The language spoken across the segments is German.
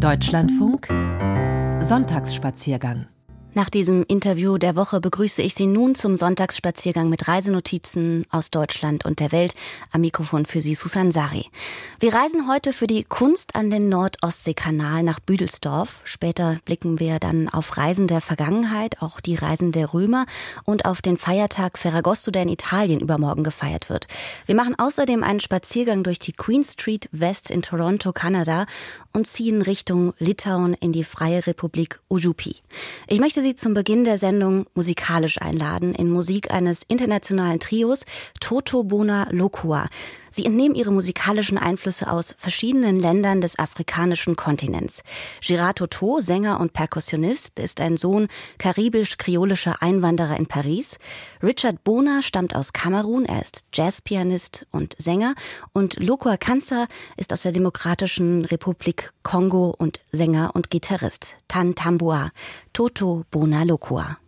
Deutschlandfunk. Sonntagsspaziergang nach diesem Interview der Woche begrüße ich Sie nun zum Sonntagsspaziergang mit Reisenotizen aus Deutschland und der Welt. Am Mikrofon für Sie Susan Sari. Wir reisen heute für die Kunst an den Nordostseekanal nach Büdelsdorf. Später blicken wir dann auf Reisen der Vergangenheit, auch die Reisen der Römer und auf den Feiertag Ferragosto, der in Italien übermorgen gefeiert wird. Wir machen außerdem einen Spaziergang durch die Queen Street West in Toronto, Kanada und ziehen Richtung Litauen in die Freie Republik Ujupi. Ich möchte möchte Sie zum Beginn der Sendung musikalisch einladen in Musik eines internationalen Trios Toto Bona Lokua. Sie entnehmen ihre musikalischen Einflüsse aus verschiedenen Ländern des afrikanischen Kontinents. Girard Toto, Sänger und Perkussionist, ist ein Sohn karibisch-kreolischer Einwanderer in Paris. Richard Bona stammt aus Kamerun, er ist Jazzpianist und Sänger. Und Lokua Kansa ist aus der Demokratischen Republik Kongo und Sänger und Gitarrist. Tan Tambua, Toto Bona Lokua.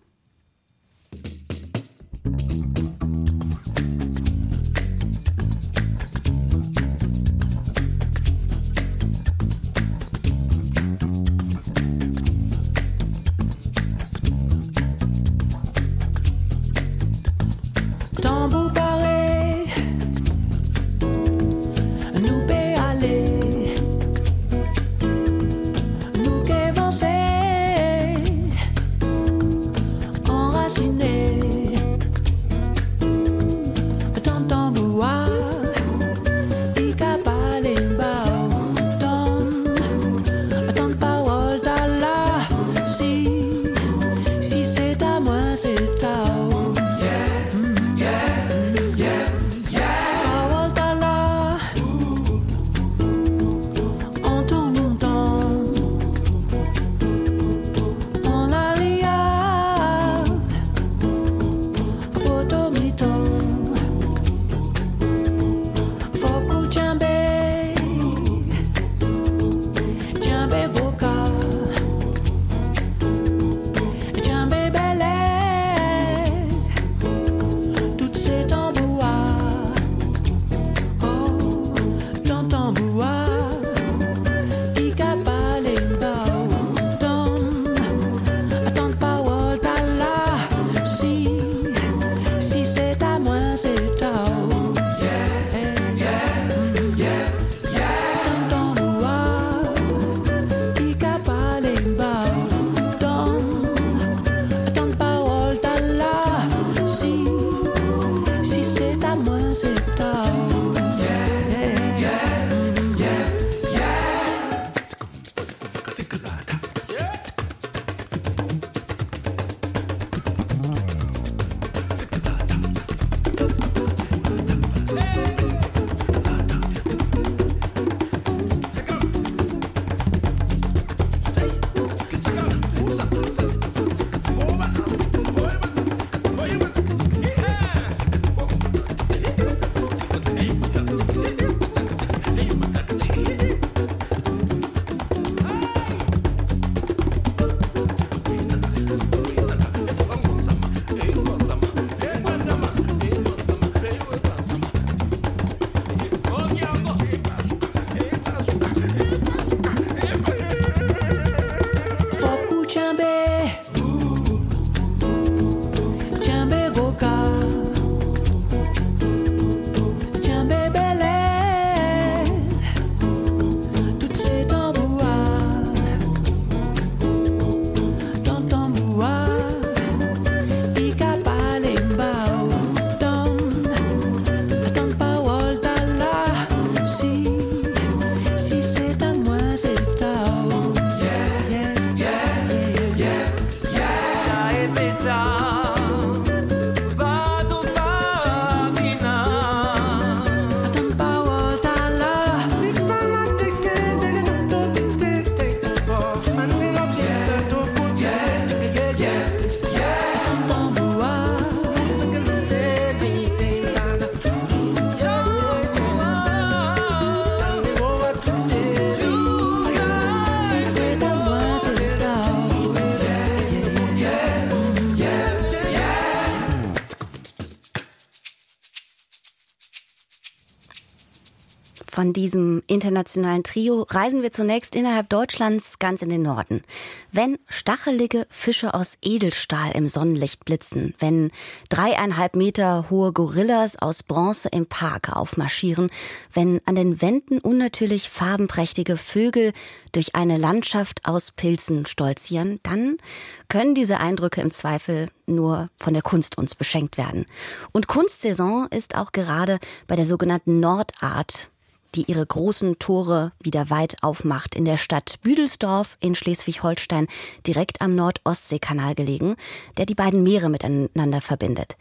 Von diesem internationalen Trio reisen wir zunächst innerhalb Deutschlands ganz in den Norden. Wenn stachelige Fische aus Edelstahl im Sonnenlicht blitzen, wenn dreieinhalb Meter hohe Gorillas aus Bronze im Park aufmarschieren, wenn an den Wänden unnatürlich farbenprächtige Vögel durch eine Landschaft aus Pilzen stolzieren, dann können diese Eindrücke im Zweifel nur von der Kunst uns beschenkt werden. Und Kunstsaison ist auch gerade bei der sogenannten Nordart die ihre großen Tore wieder weit aufmacht, in der Stadt Büdelsdorf in Schleswig-Holstein, direkt am Nord-Ostsee-Kanal gelegen, der die beiden Meere miteinander verbindet.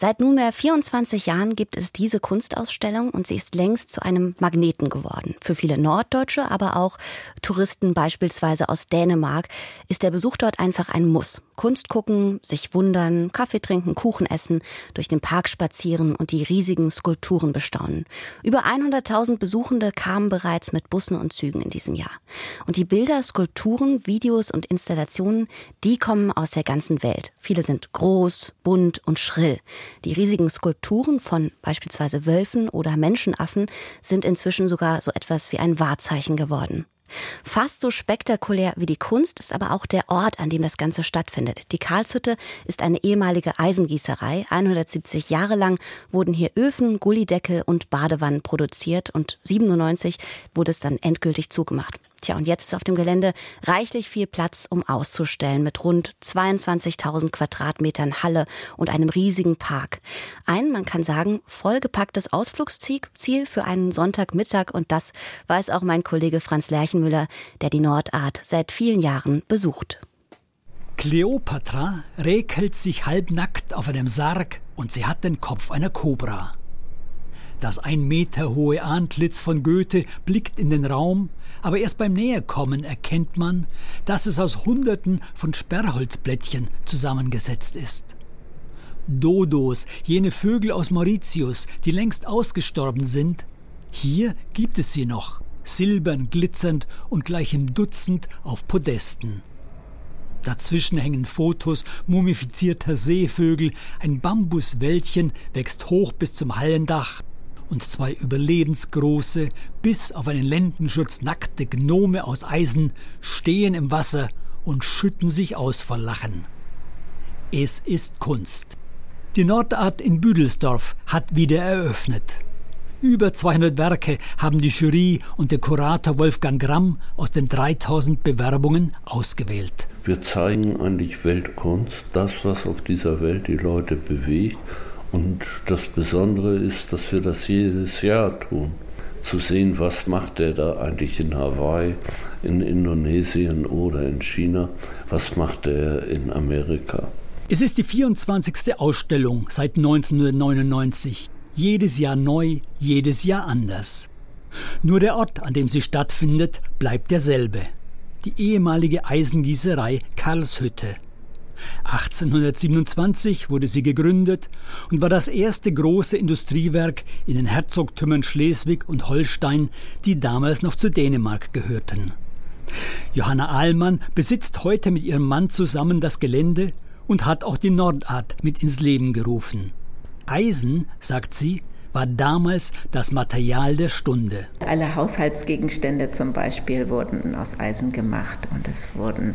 Seit nunmehr 24 Jahren gibt es diese Kunstausstellung und sie ist längst zu einem Magneten geworden. Für viele Norddeutsche, aber auch Touristen beispielsweise aus Dänemark ist der Besuch dort einfach ein Muss. Kunst gucken, sich wundern, Kaffee trinken, Kuchen essen, durch den Park spazieren und die riesigen Skulpturen bestaunen. Über 100.000 Besuchende kamen bereits mit Bussen und Zügen in diesem Jahr. Und die Bilder, Skulpturen, Videos und Installationen, die kommen aus der ganzen Welt. Viele sind groß, bunt und schrill. Die riesigen Skulpturen von beispielsweise Wölfen oder Menschenaffen sind inzwischen sogar so etwas wie ein Wahrzeichen geworden. Fast so spektakulär wie die Kunst ist aber auch der Ort, an dem das Ganze stattfindet. Die Karlshütte ist eine ehemalige Eisengießerei. 170 Jahre lang wurden hier Öfen, Gullideckel und Badewannen produziert und 97 wurde es dann endgültig zugemacht. Tja, und jetzt ist auf dem Gelände reichlich viel Platz, um auszustellen, mit rund 22.000 Quadratmetern Halle und einem riesigen Park. Ein, man kann sagen, vollgepacktes Ausflugsziel für einen Sonntagmittag und das weiß auch mein Kollege Franz Lerchenmüller, der die Nordart seit vielen Jahren besucht. Kleopatra räkelt sich halbnackt auf einem Sarg und sie hat den Kopf einer Kobra. Das ein Meter hohe Antlitz von Goethe blickt in den Raum, aber erst beim Näherkommen erkennt man, dass es aus Hunderten von Sperrholzblättchen zusammengesetzt ist. Dodos, jene Vögel aus Mauritius, die längst ausgestorben sind, hier gibt es sie noch, silbern glitzernd und gleich im Dutzend auf Podesten. Dazwischen hängen Fotos mumifizierter Seevögel, ein Bambuswäldchen wächst hoch bis zum Hallendach, und zwei überlebensgroße, bis auf einen Lendenschutz nackte Gnome aus Eisen stehen im Wasser und schütten sich aus vor Lachen. Es ist Kunst. Die Nordart in Büdelsdorf hat wieder eröffnet. Über 200 Werke haben die Jury und der Kurator Wolfgang Gramm aus den 3000 Bewerbungen ausgewählt. Wir zeigen eigentlich Weltkunst, das, was auf dieser Welt die Leute bewegt und das Besondere ist, dass wir das jedes Jahr tun. Zu sehen, was macht der da eigentlich in Hawaii, in Indonesien oder in China, was macht er in Amerika. Es ist die 24. Ausstellung seit 1999. Jedes Jahr neu, jedes Jahr anders. Nur der Ort, an dem sie stattfindet, bleibt derselbe. Die ehemalige Eisengießerei Karlshütte 1827 wurde sie gegründet und war das erste große Industriewerk in den Herzogtümern Schleswig und Holstein, die damals noch zu Dänemark gehörten. Johanna Ahlmann besitzt heute mit ihrem Mann zusammen das Gelände und hat auch die Nordart mit ins Leben gerufen. Eisen, sagt sie, war damals das Material der Stunde. Alle Haushaltsgegenstände zum Beispiel wurden aus Eisen gemacht und es wurden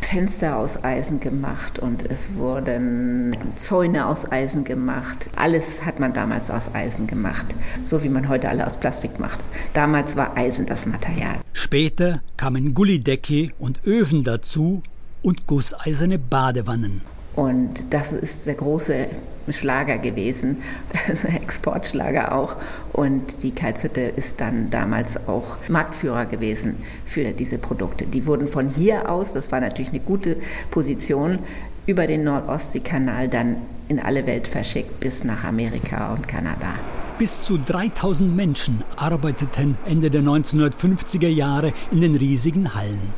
Fenster aus Eisen gemacht und es wurden Zäune aus Eisen gemacht. Alles hat man damals aus Eisen gemacht, so wie man heute alle aus Plastik macht. Damals war Eisen das Material. Später kamen Gullideckel und Öfen dazu und gusseiserne Badewannen. Und das ist der große Schlager gewesen, Exportschlager auch. Und die Kalzhütte ist dann damals auch Marktführer gewesen für diese Produkte. Die wurden von hier aus, das war natürlich eine gute Position, über den Nordostseekanal dann in alle Welt verschickt bis nach Amerika und Kanada. Bis zu 3000 Menschen arbeiteten Ende der 1950er Jahre in den riesigen Hallen.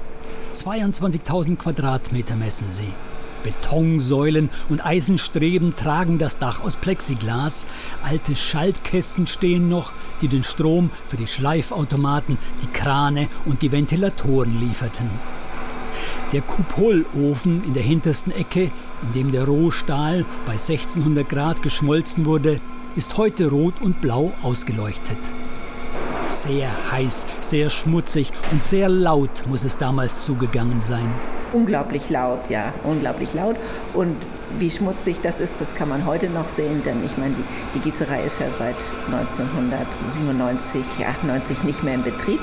22.000 Quadratmeter messen sie. Betonsäulen und Eisenstreben tragen das Dach aus Plexiglas. Alte Schaltkästen stehen noch, die den Strom für die Schleifautomaten, die Krane und die Ventilatoren lieferten. Der Kupolofen in der hintersten Ecke, in dem der Rohstahl bei 1600 Grad geschmolzen wurde, ist heute rot und blau ausgeleuchtet. Sehr heiß, sehr schmutzig und sehr laut muss es damals zugegangen sein. Unglaublich laut, ja, unglaublich laut. Und wie schmutzig das ist, das kann man heute noch sehen, denn ich meine, die, die Gießerei ist ja seit 1997, 98 nicht mehr in Betrieb.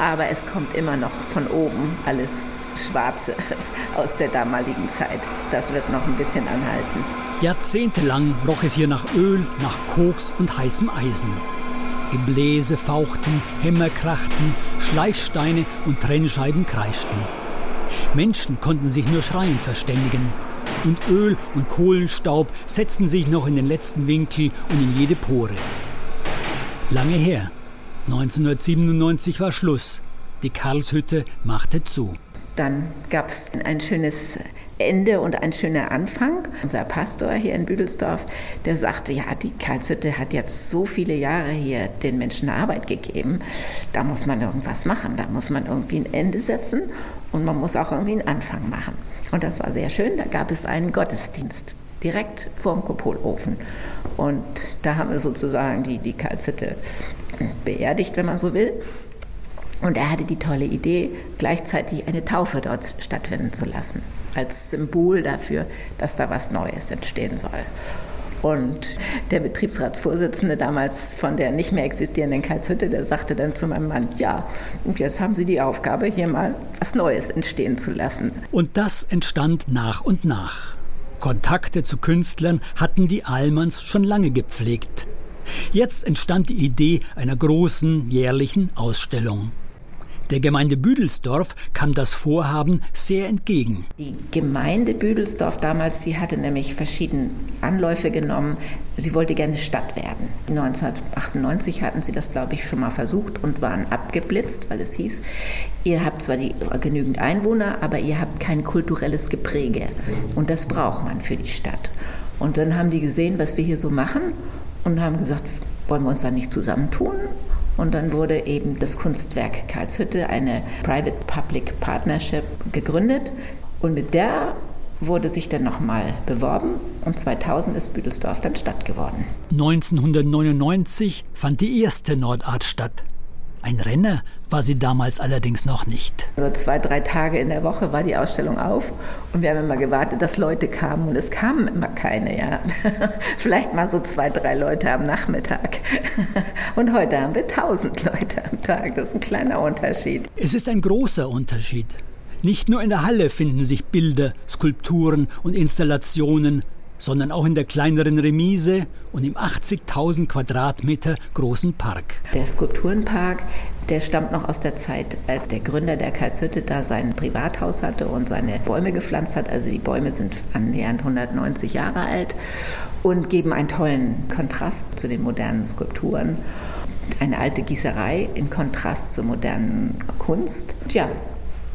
Aber es kommt immer noch von oben alles Schwarze aus der damaligen Zeit. Das wird noch ein bisschen anhalten. Jahrzehntelang roch es hier nach Öl, nach Koks und heißem Eisen. Gebläse fauchten, Hämmer krachten, Schleifsteine und Trennscheiben kreischten. Menschen konnten sich nur schreien verständigen. Und Öl und Kohlenstaub setzten sich noch in den letzten Winkel und in jede Pore. Lange her. 1997 war Schluss. Die Karlshütte machte zu. Dann gab es ein schönes Ende und ein schöner Anfang. Unser Pastor hier in Büdelsdorf, der sagte, ja, die Karlshütte hat jetzt so viele Jahre hier den Menschen Arbeit gegeben. Da muss man irgendwas machen, da muss man irgendwie ein Ende setzen und man muss auch irgendwie einen Anfang machen. Und das war sehr schön. Da gab es einen Gottesdienst direkt vorm Kupolofen. Und da haben wir sozusagen die, die Karlshütte beerdigt, wenn man so will. Und er hatte die tolle Idee, gleichzeitig eine Taufe dort stattfinden zu lassen, als Symbol dafür, dass da was Neues entstehen soll. Und der Betriebsratsvorsitzende damals von der nicht mehr existierenden Karlshütte, der sagte dann zu meinem Mann, ja, und jetzt haben Sie die Aufgabe, hier mal was Neues entstehen zu lassen. Und das entstand nach und nach. Kontakte zu Künstlern hatten die Allmanns schon lange gepflegt. Jetzt entstand die Idee einer großen jährlichen Ausstellung. Der Gemeinde Büdelsdorf kam das Vorhaben sehr entgegen. Die Gemeinde Büdelsdorf damals, sie hatte nämlich verschiedene Anläufe genommen. Sie wollte gerne Stadt werden. 1998 hatten sie das, glaube ich, schon mal versucht und waren abgeblitzt, weil es hieß, ihr habt zwar die, genügend Einwohner, aber ihr habt kein kulturelles Gepräge. Und das braucht man für die Stadt. Und dann haben die gesehen, was wir hier so machen und haben gesagt, wollen wir uns da nicht zusammentun? Und dann wurde eben das Kunstwerk Karlshütte, eine Private-Public Partnership, gegründet. Und mit der wurde sich dann nochmal beworben und 2000 ist Büdelsdorf dann Stadt geworden. 1999 fand die erste Nordart statt. Ein Renner war sie damals allerdings noch nicht. Nur zwei, drei Tage in der Woche war die Ausstellung auf und wir haben immer gewartet, dass Leute kamen und es kamen immer keine. Ja. Vielleicht mal so zwei, drei Leute am Nachmittag. Und heute haben wir tausend Leute am Tag. Das ist ein kleiner Unterschied. Es ist ein großer Unterschied. Nicht nur in der Halle finden sich Bilder, Skulpturen und Installationen, sondern auch in der kleineren Remise und im 80.000 Quadratmeter großen Park. Der Skulpturenpark, der stammt noch aus der Zeit, als der Gründer der Karlshütte da sein Privathaus hatte und seine Bäume gepflanzt hat. Also die Bäume sind annähernd 190 Jahre alt und geben einen tollen Kontrast zu den modernen Skulpturen. Eine alte Gießerei in Kontrast zur modernen Kunst. Ja,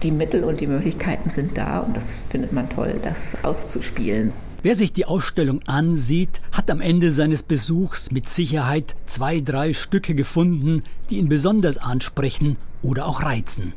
die Mittel und die Möglichkeiten sind da und das findet man toll, das auszuspielen. Wer sich die Ausstellung ansieht, hat am Ende seines Besuchs mit Sicherheit zwei, drei Stücke gefunden, die ihn besonders ansprechen oder auch reizen.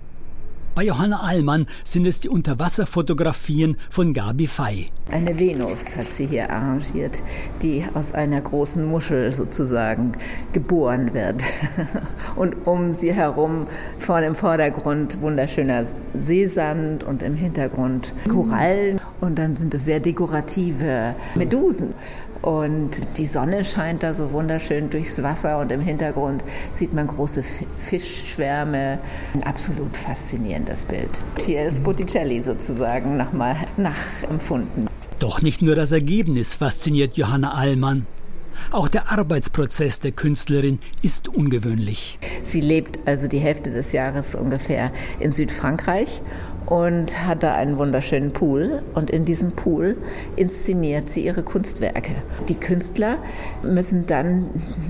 Bei Johanna Allmann sind es die Unterwasserfotografien von Gabi Fey. Eine Venus hat sie hier arrangiert, die aus einer großen Muschel sozusagen geboren wird. Und um sie herum vor dem Vordergrund wunderschöner Seesand und im Hintergrund Korallen. Und dann sind es sehr dekorative Medusen. Und die Sonne scheint da so wunderschön durchs Wasser und im Hintergrund sieht man große Fischschwärme. Ein absolut faszinierendes Bild. Hier ist Botticelli sozusagen nochmal nachempfunden. Doch nicht nur das Ergebnis fasziniert Johanna Allmann. Auch der Arbeitsprozess der Künstlerin ist ungewöhnlich. Sie lebt also die Hälfte des Jahres ungefähr in Südfrankreich und hat da einen wunderschönen Pool. Und in diesem Pool inszeniert sie ihre Kunstwerke. Die Künstler müssen dann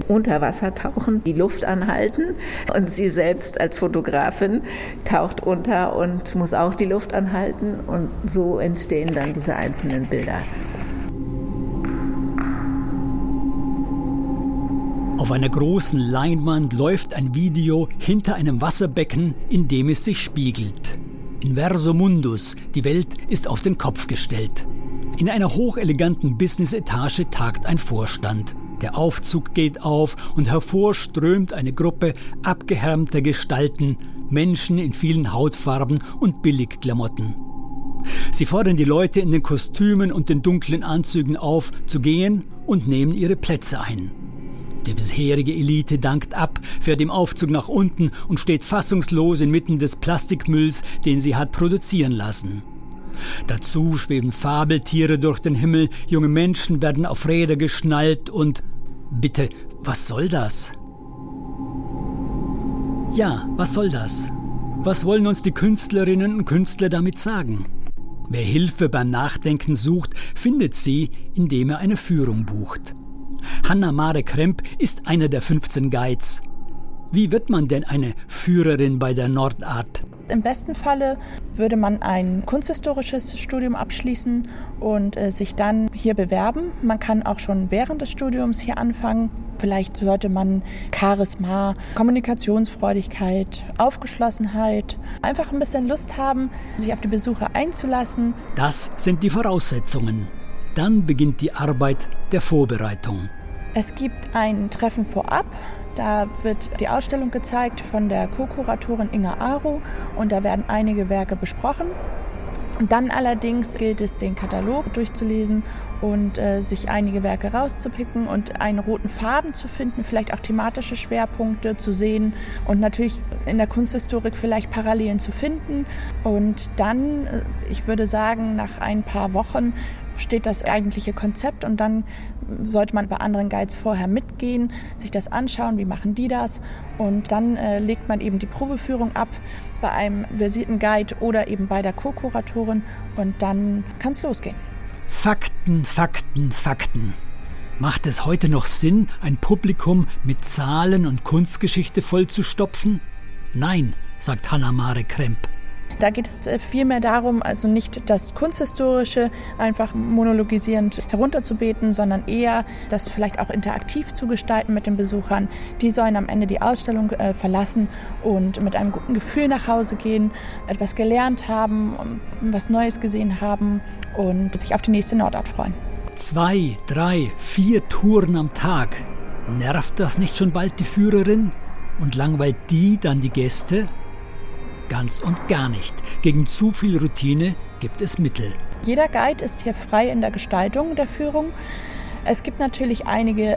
unter Wasser tauchen, die Luft anhalten und sie selbst als Fotografin taucht unter und muss auch die Luft anhalten. Und so entstehen dann diese einzelnen Bilder. Auf einer großen Leinwand läuft ein Video hinter einem Wasserbecken, in dem es sich spiegelt. Inverso Mundus, die Welt ist auf den Kopf gestellt. In einer hocheleganten Business-Etage tagt ein Vorstand. Der Aufzug geht auf und hervor strömt eine Gruppe abgehärmter Gestalten, Menschen in vielen Hautfarben und Billigklamotten. Sie fordern die Leute in den Kostümen und den dunklen Anzügen auf, zu gehen und nehmen ihre Plätze ein. Die bisherige Elite dankt ab, fährt im Aufzug nach unten und steht fassungslos inmitten des Plastikmülls, den sie hat produzieren lassen. Dazu schweben Fabeltiere durch den Himmel, junge Menschen werden auf Räder geschnallt und bitte, was soll das? Ja, was soll das? Was wollen uns die Künstlerinnen und Künstler damit sagen? Wer Hilfe beim Nachdenken sucht, findet sie, indem er eine Führung bucht. Hanna Mare Kremp ist einer der 15 Guides. Wie wird man denn eine Führerin bei der Nordart? Im besten Falle würde man ein kunsthistorisches Studium abschließen und äh, sich dann hier bewerben. Man kann auch schon während des Studiums hier anfangen. Vielleicht sollte man Charisma, Kommunikationsfreudigkeit, Aufgeschlossenheit, einfach ein bisschen Lust haben, sich auf die Besucher einzulassen. Das sind die Voraussetzungen. Dann beginnt die Arbeit der Vorbereitung. Es gibt ein Treffen vorab. Da wird die Ausstellung gezeigt von der Co-Kuratorin Inga Aro und da werden einige Werke besprochen. Und dann allerdings gilt es, den Katalog durchzulesen und äh, sich einige Werke rauszupicken und einen roten Faden zu finden, vielleicht auch thematische Schwerpunkte zu sehen und natürlich in der Kunsthistorik vielleicht Parallelen zu finden. Und dann, äh, ich würde sagen, nach ein paar Wochen steht das eigentliche Konzept und dann sollte man bei anderen Guides vorher mitgehen, sich das anschauen, wie machen die das und dann äh, legt man eben die Probeführung ab bei einem versierten Guide oder eben bei der Co-Kuratorin und dann kann es losgehen. Fakten, Fakten, Fakten. Macht es heute noch Sinn, ein Publikum mit Zahlen und Kunstgeschichte vollzustopfen? Nein, sagt Hannah-Mare Kremp. Da geht es äh, vielmehr darum, also nicht das Kunsthistorische einfach monologisierend herunterzubeten, sondern eher das vielleicht auch interaktiv zu gestalten mit den Besuchern. Die sollen am Ende die Ausstellung äh, verlassen und mit einem guten Gefühl nach Hause gehen, etwas gelernt haben, was Neues gesehen haben und sich auf die nächste Nordart freuen. Zwei, drei, vier Touren am Tag. Nervt das nicht schon bald die Führerin? Und langweilt die dann die Gäste? Ganz und gar nicht. Gegen zu viel Routine gibt es Mittel. Jeder Guide ist hier frei in der Gestaltung der Führung. Es gibt natürlich einige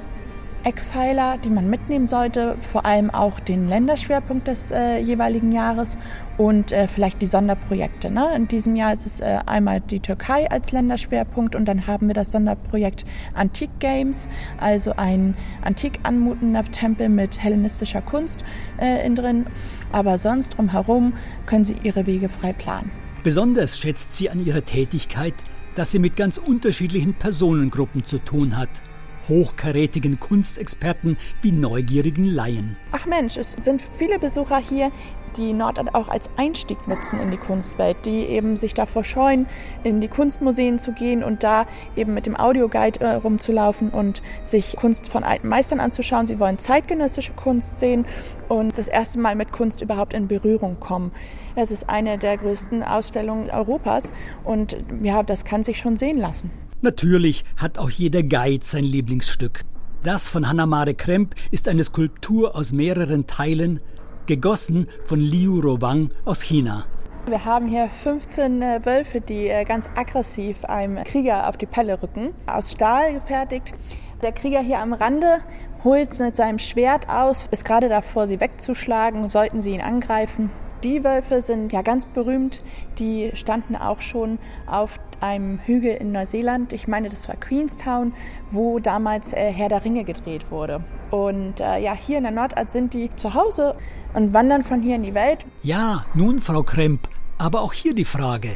Eckpfeiler, die man mitnehmen sollte, vor allem auch den Länderschwerpunkt des äh, jeweiligen Jahres und äh, vielleicht die Sonderprojekte. Ne? In diesem Jahr ist es äh, einmal die Türkei als Länderschwerpunkt und dann haben wir das Sonderprojekt Antik Games, also ein antik anmutender Tempel mit hellenistischer Kunst äh, in drin. Aber sonst drumherum können Sie Ihre Wege frei planen. Besonders schätzt sie an ihrer Tätigkeit, dass sie mit ganz unterschiedlichen Personengruppen zu tun hat hochkarätigen Kunstexperten wie neugierigen Laien. Ach Mensch, es sind viele Besucher hier, die Nordart auch als Einstieg nutzen in die Kunstwelt, die eben sich davor scheuen, in die Kunstmuseen zu gehen und da eben mit dem Audioguide äh, rumzulaufen und sich Kunst von alten Meistern anzuschauen. Sie wollen zeitgenössische Kunst sehen und das erste Mal mit Kunst überhaupt in Berührung kommen. Es ist eine der größten Ausstellungen Europas und ja, das kann sich schon sehen lassen. Natürlich hat auch jeder Guide sein Lieblingsstück. Das von Hannamare Kremp ist eine Skulptur aus mehreren Teilen, gegossen von Liu Rowang aus China. Wir haben hier 15 äh, Wölfe, die äh, ganz aggressiv einem Krieger auf die Pelle rücken, aus Stahl gefertigt. Der Krieger hier am Rande holt mit seinem Schwert aus, ist gerade davor, sie wegzuschlagen, sollten sie ihn angreifen. Die Wölfe sind ja ganz berühmt. Die standen auch schon auf einem Hügel in Neuseeland. Ich meine, das war Queenstown, wo damals äh, Herr der Ringe gedreht wurde. Und äh, ja, hier in der Nordart sind die zu Hause und wandern von hier in die Welt. Ja, nun, Frau Kremp, aber auch hier die Frage.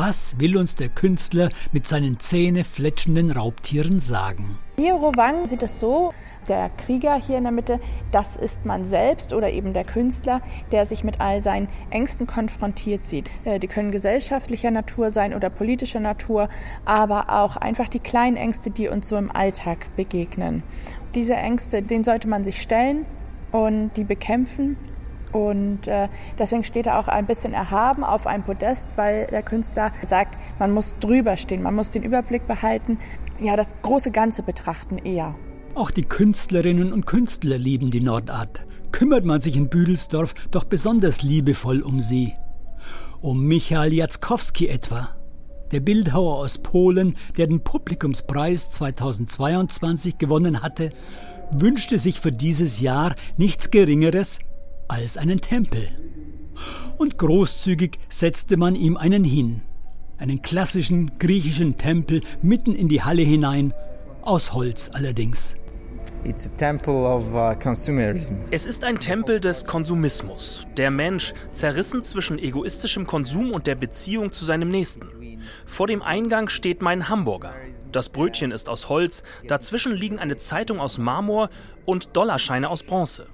Was will uns der Künstler mit seinen zähnefletschenden Raubtieren sagen? Hiro Wang sieht es so, der Krieger hier in der Mitte, das ist man selbst oder eben der Künstler, der sich mit all seinen Ängsten konfrontiert sieht. Äh, die können gesellschaftlicher Natur sein oder politischer Natur, aber auch einfach die kleinen Ängste, die uns so im Alltag begegnen. Diese Ängste, denen sollte man sich stellen und die bekämpfen und äh, deswegen steht er auch ein bisschen erhaben auf einem Podest, weil der Künstler sagt, man muss drüber stehen, man muss den Überblick behalten, ja, das große Ganze betrachten eher. Auch die Künstlerinnen und Künstler lieben die Nordart. Kümmert man sich in Büdelsdorf doch besonders liebevoll um sie. Um Michael Jackowski etwa. Der Bildhauer aus Polen, der den Publikumspreis 2022 gewonnen hatte, wünschte sich für dieses Jahr nichts Geringeres als einen Tempel. Und großzügig setzte man ihm einen hin. Einen klassischen griechischen Tempel mitten in die Halle hinein, aus Holz allerdings. Uh, es ist ein Tempel des Konsumismus. Der Mensch zerrissen zwischen egoistischem Konsum und der Beziehung zu seinem Nächsten. Vor dem Eingang steht mein Hamburger. Das Brötchen ist aus Holz, dazwischen liegen eine Zeitung aus Marmor und Dollarscheine aus Bronze.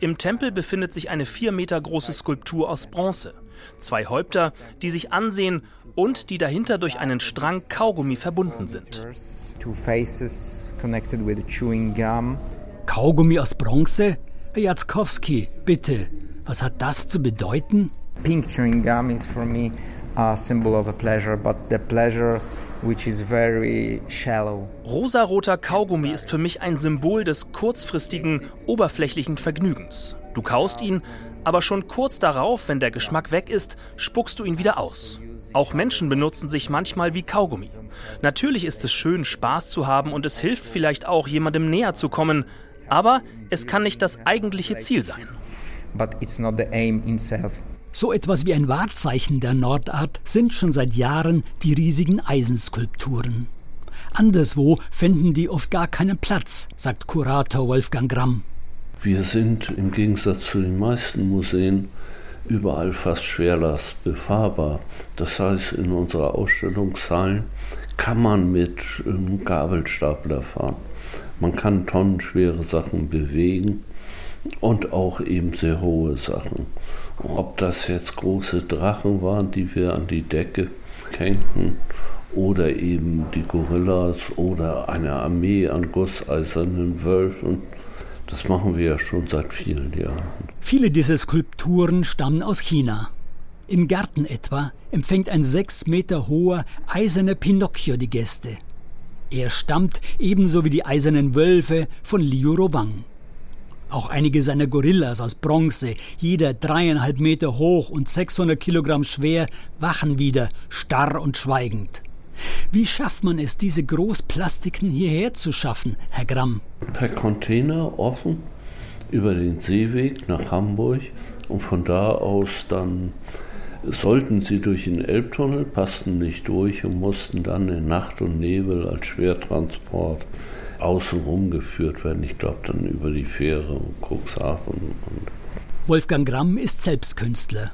Im Tempel befindet sich eine vier Meter große Skulptur aus Bronze. Zwei Häupter, die sich ansehen und die dahinter durch einen Strang Kaugummi verbunden sind. Kaugummi aus Bronze? Herr Jackowski, bitte, was hat das zu bedeuten? Pink chewing gum is for me a symbol of a pleasure, but the pleasure which is very shallow. Rosaroter Kaugummi ist für mich ein Symbol des kurzfristigen, oberflächlichen Vergnügens. Du kaust ihn, aber schon kurz darauf, wenn der Geschmack weg ist, spuckst du ihn wieder aus. Auch Menschen benutzen sich manchmal wie Kaugummi. Natürlich ist es schön, Spaß zu haben und es hilft vielleicht auch, jemandem näher zu kommen, aber es kann nicht das eigentliche Ziel sein. But it's not the aim in self. So etwas wie ein Wahrzeichen der Nordart sind schon seit Jahren die riesigen Eisenskulpturen. Anderswo fänden die oft gar keinen Platz, sagt Kurator Wolfgang Gramm. Wir sind im Gegensatz zu den meisten Museen überall fast schwerlast befahrbar. Das heißt, in unserer Ausstellungssaal kann man mit einem Gabelstapler fahren. Man kann tonnenschwere Sachen bewegen und auch eben sehr hohe Sachen. Ob das jetzt große Drachen waren, die wir an die Decke hängten, oder eben die Gorillas oder eine Armee an gusseisernen Wölfen, das machen wir ja schon seit vielen Jahren. Viele dieser Skulpturen stammen aus China. Im Garten etwa empfängt ein sechs Meter hoher eiserner Pinocchio die Gäste. Er stammt ebenso wie die eisernen Wölfe von Liu Robang. Auch einige seiner Gorillas aus Bronze, jeder dreieinhalb Meter hoch und 600 Kilogramm schwer, wachen wieder, starr und schweigend. Wie schafft man es, diese Großplastiken hierher zu schaffen, Herr Gramm? Per Container offen über den Seeweg nach Hamburg und von da aus dann sollten sie durch den Elbtunnel, passten nicht durch und mussten dann in Nacht und Nebel als Schwertransport außenrum geführt werden. Ich glaube dann über die Fähre und Cuxhaven. Und Wolfgang Gramm ist selbst Künstler.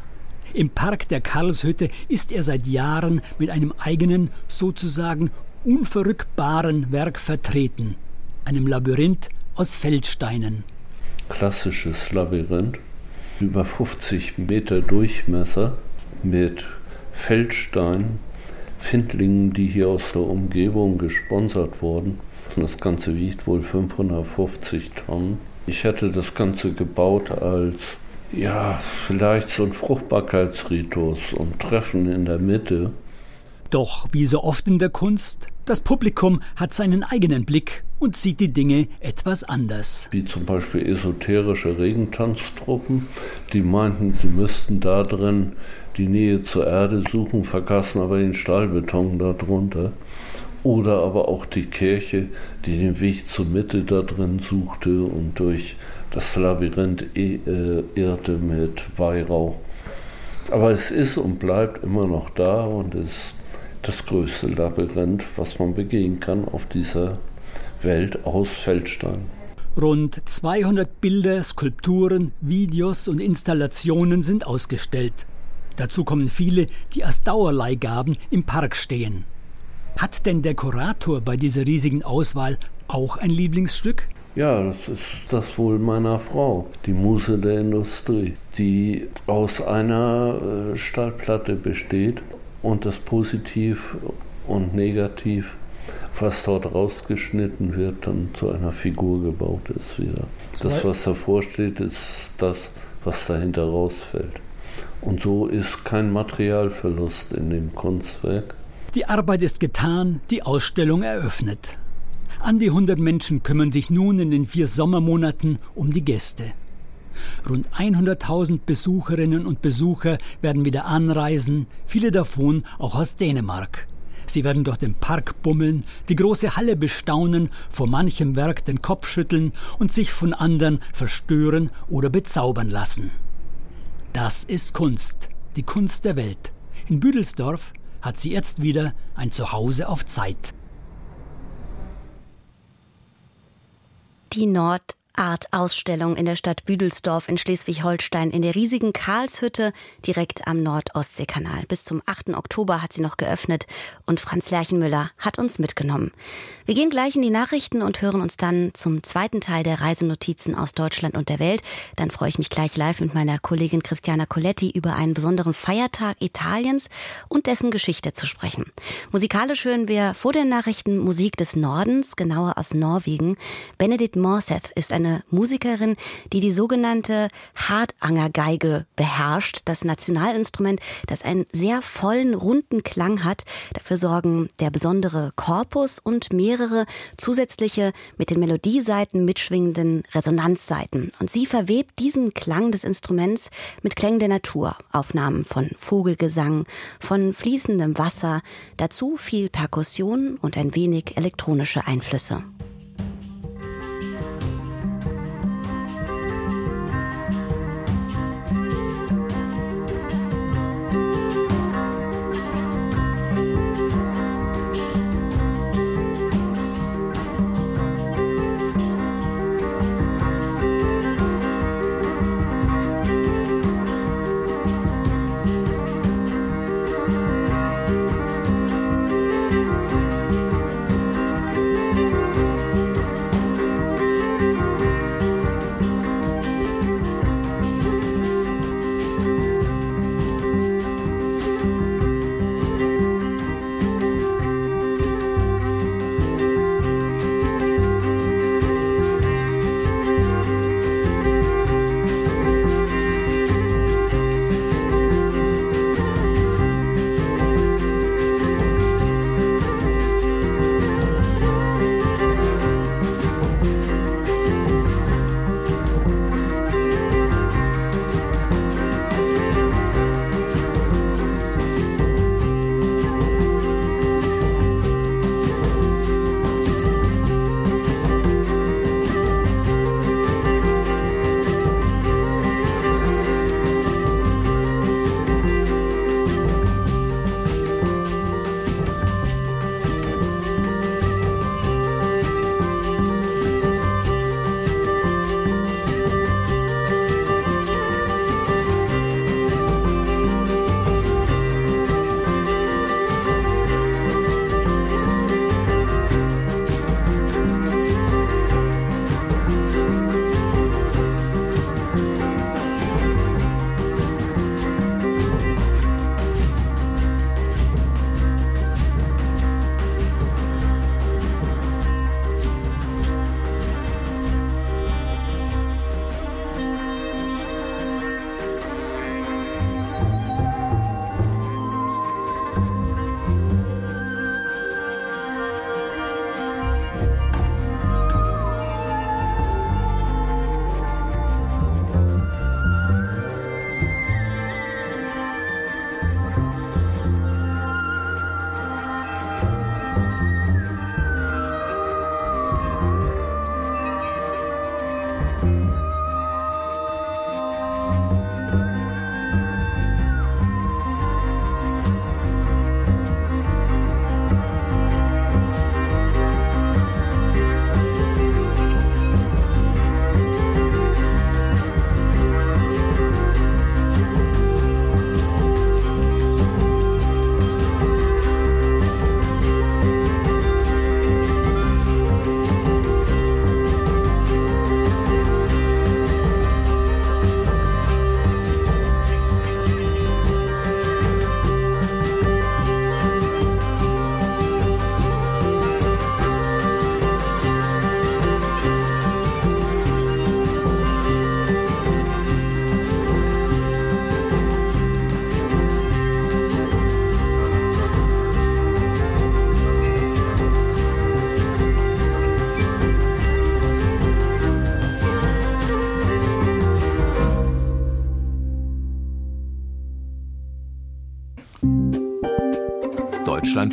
Im Park der Karlshütte ist er seit Jahren mit einem eigenen, sozusagen unverrückbaren Werk vertreten, einem Labyrinth aus Feldsteinen. Klassisches Labyrinth, über 50 Meter Durchmesser mit Feldsteinen, Findlingen, die hier aus der Umgebung gesponsert wurden das Ganze wiegt wohl 550 Tonnen. Ich hätte das Ganze gebaut als, ja, vielleicht so ein Fruchtbarkeitsritus und Treffen in der Mitte. Doch wie so oft in der Kunst, das Publikum hat seinen eigenen Blick und sieht die Dinge etwas anders. Wie zum Beispiel esoterische Regentanztruppen, die meinten, sie müssten da drin die Nähe zur Erde suchen, vergaßen aber den Stahlbeton darunter oder aber auch die Kirche, die den Weg zur Mitte da drin suchte und durch das Labyrinth äh, irrte mit Weihrauch. Aber es ist und bleibt immer noch da und ist das größte Labyrinth, was man begehen kann auf dieser Welt aus Feldstein. Rund 200 Bilder, Skulpturen, Videos und Installationen sind ausgestellt. Dazu kommen viele, die als Dauerleihgaben im Park stehen. Hat denn der Kurator bei dieser riesigen Auswahl auch ein Lieblingsstück? Ja, das ist das wohl meiner Frau, die Muse der Industrie, die aus einer äh, Stahlplatte besteht und das Positiv und Negativ, was dort rausgeschnitten wird, dann zu einer Figur gebaut ist wieder. Das, was davor steht, ist das, was dahinter rausfällt. Und so ist kein Materialverlust in dem Kunstwerk, die Arbeit ist getan, die Ausstellung eröffnet. An die 100 Menschen kümmern sich nun in den vier Sommermonaten um die Gäste. Rund 100.000 Besucherinnen und Besucher werden wieder anreisen, viele davon auch aus Dänemark. Sie werden durch den Park bummeln, die große Halle bestaunen, vor manchem Werk den Kopf schütteln und sich von anderen verstören oder bezaubern lassen. Das ist Kunst, die Kunst der Welt. In Büdelsdorf hat sie jetzt wieder ein Zuhause auf Zeit. Die Nord Art-Ausstellung in der Stadt Büdelsdorf in Schleswig-Holstein in der riesigen Karlshütte direkt am Nordostseekanal. Bis zum 8. Oktober hat sie noch geöffnet und Franz Lerchenmüller hat uns mitgenommen. Wir gehen gleich in die Nachrichten und hören uns dann zum zweiten Teil der Reisenotizen aus Deutschland und der Welt. Dann freue ich mich gleich live mit meiner Kollegin Christiana Coletti über einen besonderen Feiertag Italiens und dessen Geschichte zu sprechen. Musikalisch hören wir vor den Nachrichten Musik des Nordens, genauer aus Norwegen. Benedikt Morseth ist eine eine Musikerin, die die sogenannte Hardangergeige beherrscht, das Nationalinstrument, das einen sehr vollen, runden Klang hat. Dafür sorgen der besondere Korpus und mehrere zusätzliche mit den Melodieseiten mitschwingenden Resonanzseiten. Und sie verwebt diesen Klang des Instruments mit Klängen der Natur, Aufnahmen von Vogelgesang, von fließendem Wasser, dazu viel Perkussion und ein wenig elektronische Einflüsse.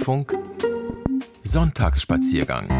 Deutschlandfunk Sonntagsspaziergang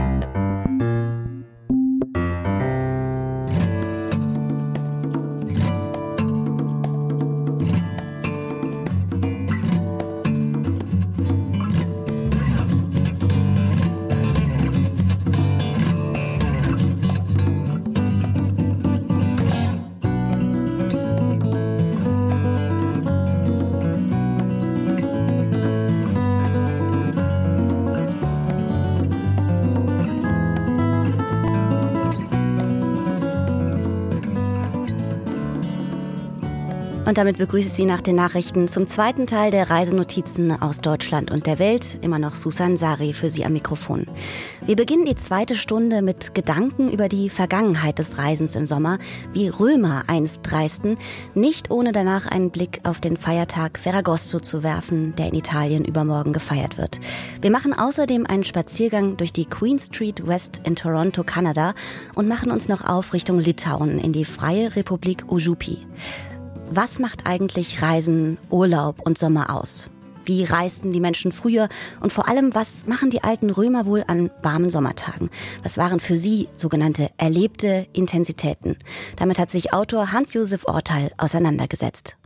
Damit begrüße ich Sie nach den Nachrichten zum zweiten Teil der Reisenotizen aus Deutschland und der Welt. Immer noch Susan Sari für Sie am Mikrofon. Wir beginnen die zweite Stunde mit Gedanken über die Vergangenheit des Reisens im Sommer, wie Römer einst reisten, nicht ohne danach einen Blick auf den Feiertag Ferragosto zu werfen, der in Italien übermorgen gefeiert wird. Wir machen außerdem einen Spaziergang durch die Queen Street West in Toronto, Kanada und machen uns noch auf Richtung Litauen in die Freie Republik Ujupi. Was macht eigentlich Reisen, Urlaub und Sommer aus? Wie reisten die Menschen früher? Und vor allem, was machen die alten Römer wohl an warmen Sommertagen? Was waren für sie sogenannte erlebte Intensitäten? Damit hat sich Autor Hans-Josef Orteil auseinandergesetzt.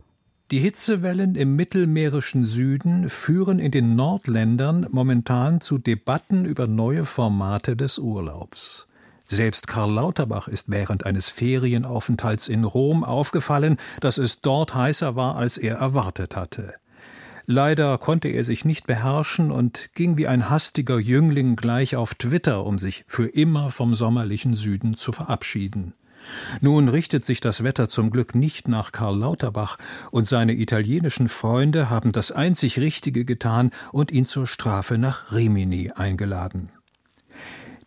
Die Hitzewellen im mittelmeerischen Süden führen in den Nordländern momentan zu Debatten über neue Formate des Urlaubs. Selbst Karl Lauterbach ist während eines Ferienaufenthalts in Rom aufgefallen, dass es dort heißer war, als er erwartet hatte. Leider konnte er sich nicht beherrschen und ging wie ein hastiger Jüngling gleich auf Twitter, um sich für immer vom sommerlichen Süden zu verabschieden. Nun richtet sich das Wetter zum Glück nicht nach Karl Lauterbach, und seine italienischen Freunde haben das einzig Richtige getan und ihn zur Strafe nach Rimini eingeladen.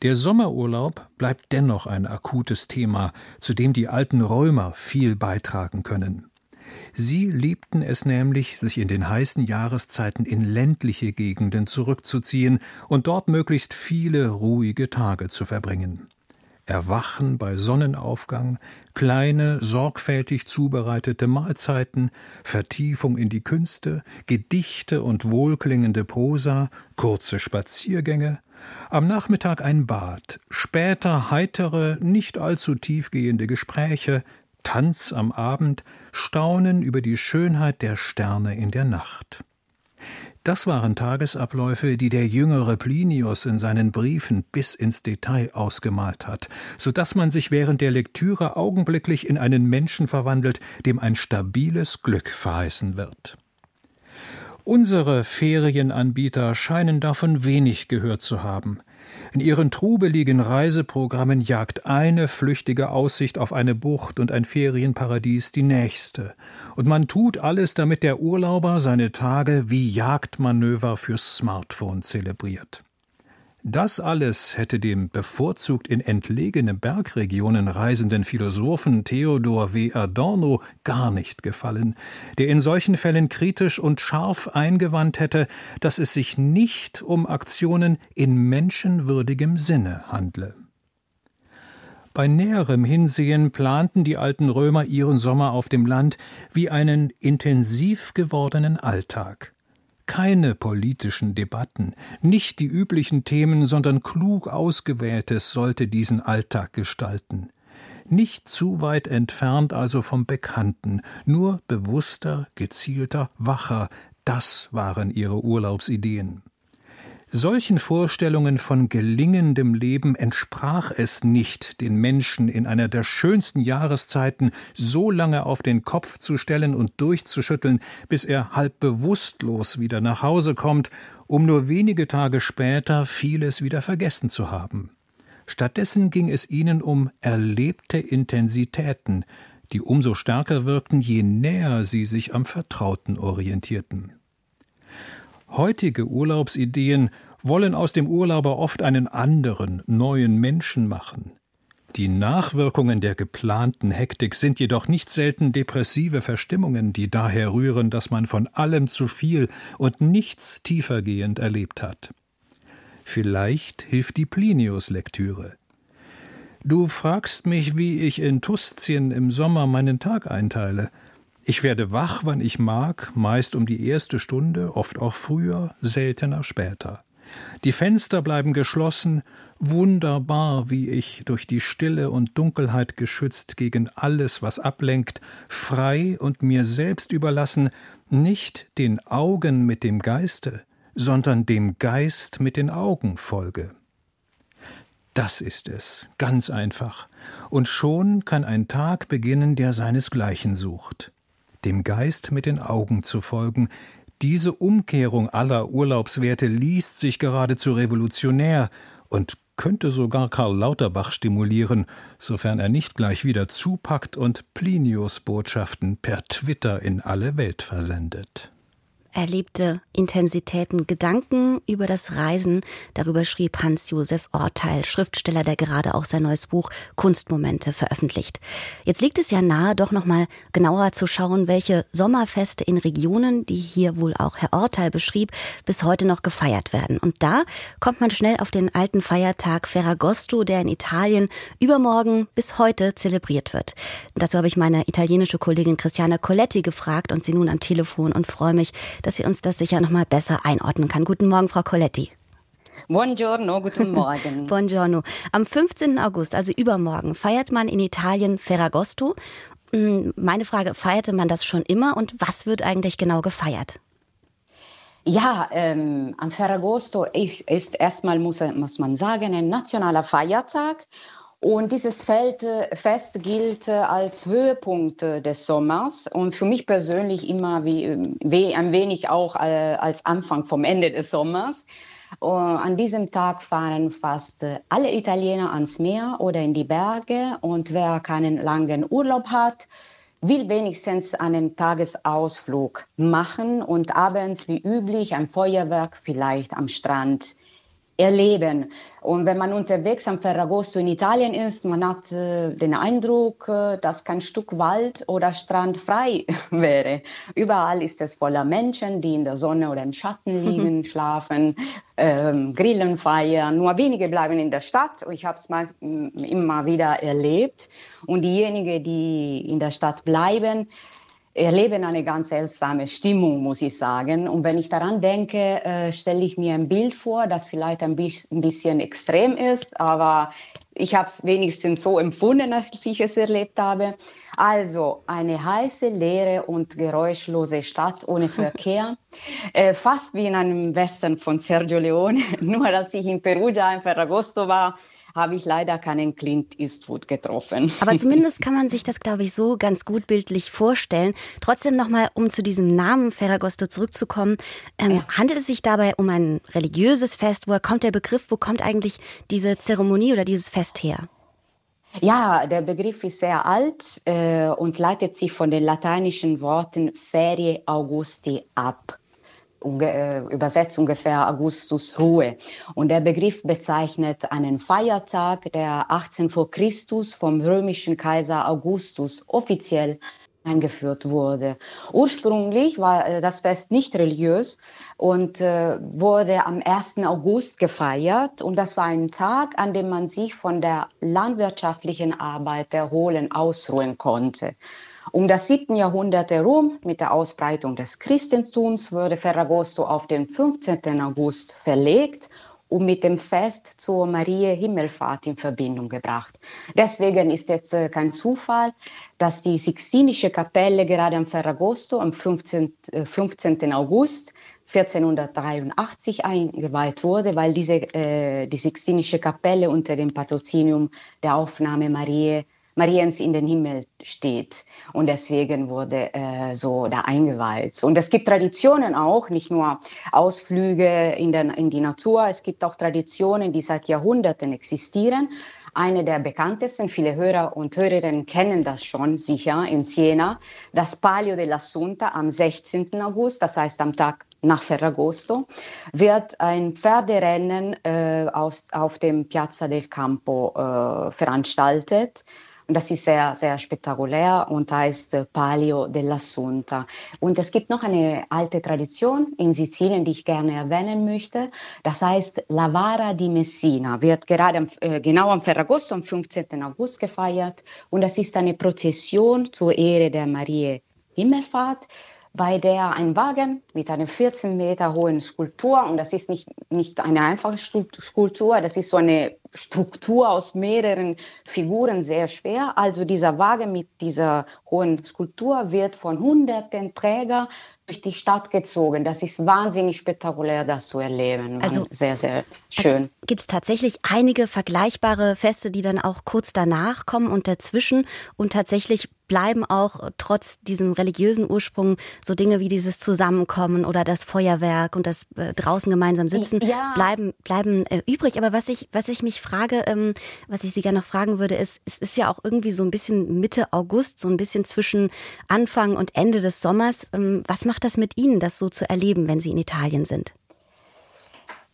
Der Sommerurlaub bleibt dennoch ein akutes Thema, zu dem die alten Römer viel beitragen können. Sie liebten es nämlich, sich in den heißen Jahreszeiten in ländliche Gegenden zurückzuziehen und dort möglichst viele ruhige Tage zu verbringen. Erwachen bei Sonnenaufgang, kleine, sorgfältig zubereitete Mahlzeiten, Vertiefung in die Künste, Gedichte und wohlklingende Prosa, kurze Spaziergänge, am Nachmittag ein Bad, später heitere, nicht allzu tiefgehende Gespräche, Tanz am Abend, Staunen über die Schönheit der Sterne in der Nacht. Das waren Tagesabläufe, die der jüngere Plinius in seinen Briefen bis ins Detail ausgemalt hat, so dass man sich während der Lektüre augenblicklich in einen Menschen verwandelt, dem ein stabiles Glück verheißen wird. Unsere Ferienanbieter scheinen davon wenig gehört zu haben. In ihren trubeligen Reiseprogrammen jagt eine flüchtige Aussicht auf eine Bucht und ein Ferienparadies die nächste. Und man tut alles, damit der Urlauber seine Tage wie Jagdmanöver fürs Smartphone zelebriert. Das alles hätte dem bevorzugt in entlegene Bergregionen reisenden Philosophen Theodor W. Adorno gar nicht gefallen, der in solchen Fällen kritisch und scharf eingewandt hätte, dass es sich nicht um Aktionen in menschenwürdigem Sinne handle. Bei näherem Hinsehen planten die alten Römer ihren Sommer auf dem Land wie einen intensiv gewordenen Alltag keine politischen Debatten, nicht die üblichen Themen, sondern klug ausgewähltes sollte diesen Alltag gestalten. Nicht zu weit entfernt also vom Bekannten, nur bewusster, gezielter, wacher, das waren ihre Urlaubsideen. Solchen Vorstellungen von gelingendem Leben entsprach es nicht, den Menschen in einer der schönsten Jahreszeiten so lange auf den Kopf zu stellen und durchzuschütteln, bis er halb bewusstlos wieder nach Hause kommt, um nur wenige Tage später vieles wieder vergessen zu haben. Stattdessen ging es ihnen um erlebte Intensitäten, die umso stärker wirkten, je näher sie sich am Vertrauten orientierten. Heutige Urlaubsideen wollen aus dem Urlauber oft einen anderen, neuen Menschen machen. Die Nachwirkungen der geplanten Hektik sind jedoch nicht selten depressive Verstimmungen, die daher rühren, dass man von allem zu viel und nichts tiefergehend erlebt hat. Vielleicht hilft die Plinius-Lektüre. Du fragst mich, wie ich in Tuscien im Sommer meinen Tag einteile. Ich werde wach, wann ich mag, meist um die erste Stunde, oft auch früher, seltener später. Die Fenster bleiben geschlossen, wunderbar, wie ich durch die Stille und Dunkelheit geschützt gegen alles, was ablenkt, frei und mir selbst überlassen, nicht den Augen mit dem Geiste, sondern dem Geist mit den Augen folge. Das ist es, ganz einfach. Und schon kann ein Tag beginnen, der seinesgleichen sucht. Dem Geist mit den Augen zu folgen, diese Umkehrung aller Urlaubswerte liest sich geradezu revolutionär und könnte sogar Karl Lauterbach stimulieren, sofern er nicht gleich wieder zupackt und Plinius Botschaften per Twitter in alle Welt versendet erlebte Intensitäten, Gedanken über das Reisen. Darüber schrieb Hans-Josef Orteil, Schriftsteller, der gerade auch sein neues Buch Kunstmomente veröffentlicht. Jetzt liegt es ja nahe, doch nochmal genauer zu schauen, welche Sommerfeste in Regionen, die hier wohl auch Herr Orteil beschrieb, bis heute noch gefeiert werden. Und da kommt man schnell auf den alten Feiertag Ferragosto, der in Italien übermorgen bis heute zelebriert wird. Dazu habe ich meine italienische Kollegin Christiana Coletti gefragt und sie nun am Telefon und freue mich, dass sie uns das sicher noch mal besser einordnen kann. Guten Morgen, Frau Coletti. Buongiorno, guten Morgen. Buongiorno. Am 15. August, also übermorgen, feiert man in Italien Ferragosto. Hm, meine Frage, feierte man das schon immer und was wird eigentlich genau gefeiert? Ja, ähm, am Ferragosto ist, ist erstmal, muss, muss man sagen, ein nationaler Feiertag und dieses Fest gilt als Höhepunkt des Sommers und für mich persönlich immer wie, wie ein wenig auch äh, als Anfang vom Ende des Sommers. Und an diesem Tag fahren fast alle Italiener ans Meer oder in die Berge und wer keinen langen Urlaub hat, will wenigstens einen Tagesausflug machen und abends wie üblich ein Feuerwerk vielleicht am Strand erleben. Und wenn man unterwegs am Ferragosto in Italien ist, man hat äh, den Eindruck, äh, dass kein Stück Wald oder Strand frei wäre. Überall ist es voller Menschen, die in der Sonne oder im Schatten liegen, schlafen, ähm, grillen, feiern. Nur wenige bleiben in der Stadt. Ich habe es mal mm, immer wieder erlebt. Und diejenigen, die in der Stadt bleiben, erleben eine ganz seltsame Stimmung, muss ich sagen. Und wenn ich daran denke, äh, stelle ich mir ein Bild vor, das vielleicht ein bisschen extrem ist, aber ich habe es wenigstens so empfunden, als ich es erlebt habe. Also eine heiße, leere und geräuschlose Stadt ohne Verkehr, äh, fast wie in einem Western von Sergio Leone. Nur als ich in Perugia in Ferragosto war, habe ich leider keinen Clint Eastwood getroffen. Aber zumindest kann man sich das, glaube ich, so ganz gut bildlich vorstellen. Trotzdem nochmal, um zu diesem Namen Ferragosto zurückzukommen, ähm, ja. handelt es sich dabei um ein religiöses Fest? Woher kommt der Begriff? Wo kommt eigentlich diese Zeremonie oder dieses Fest her? Ja, der Begriff ist sehr alt äh, und leitet sich von den lateinischen Worten Ferie Augusti ab übersetzt ungefähr Augustus Ruhe. Und der Begriff bezeichnet einen Feiertag, der 18 vor Christus vom römischen Kaiser Augustus offiziell eingeführt wurde. Ursprünglich war äh, das Fest nicht religiös und äh, wurde am 1. August gefeiert. Und das war ein Tag, an dem man sich von der landwirtschaftlichen Arbeit erholen, ausruhen konnte. Um das 7. Jahrhundert herum, mit der Ausbreitung des Christentums, wurde Ferragosto auf den 15. August verlegt und mit dem Fest zur Maria Himmelfahrt in Verbindung gebracht. Deswegen ist jetzt äh, kein Zufall, dass die Sixtinische Kapelle gerade am Ferragosto am 15. 15. Äh, August 1483 eingeweiht wurde, weil diese, äh, die Sixtinische Kapelle unter dem Patrozinium der Aufnahme Mariä Mariens in den Himmel steht. Und deswegen wurde äh, so da eingeweiht. Und es gibt Traditionen auch, nicht nur Ausflüge in, den, in die Natur, es gibt auch Traditionen, die seit Jahrhunderten existieren. Eine der bekanntesten, viele Hörer und Hörerinnen kennen das schon sicher in Siena, das Palio dell'Assunta am 16. August, das heißt am Tag nach Ferragosto, wird ein Pferderennen äh, aus, auf dem Piazza del Campo äh, veranstaltet. Und das ist sehr, sehr spektakulär und heißt äh, Palio dell'Assunta. Und es gibt noch eine alte Tradition in Sizilien, die ich gerne erwähnen möchte. Das heißt La Vara di Messina, wird gerade äh, genau am Ferragosto am 15. August gefeiert. Und das ist eine Prozession zur Ehre der Marie Himmelfahrt bei der ein Wagen mit einer 14 Meter hohen Skulptur, und das ist nicht, nicht eine einfache Skulptur, das ist so eine Struktur aus mehreren Figuren, sehr schwer. Also dieser Wagen mit dieser hohen Skulptur wird von hunderten Träger durch die Stadt gezogen. Das ist wahnsinnig spektakulär, das zu erleben. Also sehr, sehr also schön. Also Gibt es tatsächlich einige vergleichbare Feste, die dann auch kurz danach kommen und dazwischen und tatsächlich bleiben auch trotz diesem religiösen Ursprung so Dinge wie dieses Zusammenkommen oder das Feuerwerk und das äh, draußen gemeinsam sitzen ja. bleiben bleiben äh, übrig. Aber was ich was ich mich frage, ähm, was ich Sie gerne noch fragen würde, ist, es ist ja auch irgendwie so ein bisschen Mitte August, so ein bisschen zwischen Anfang und Ende des Sommers. Ähm, was macht das mit Ihnen, das so zu erleben, wenn Sie in Italien sind?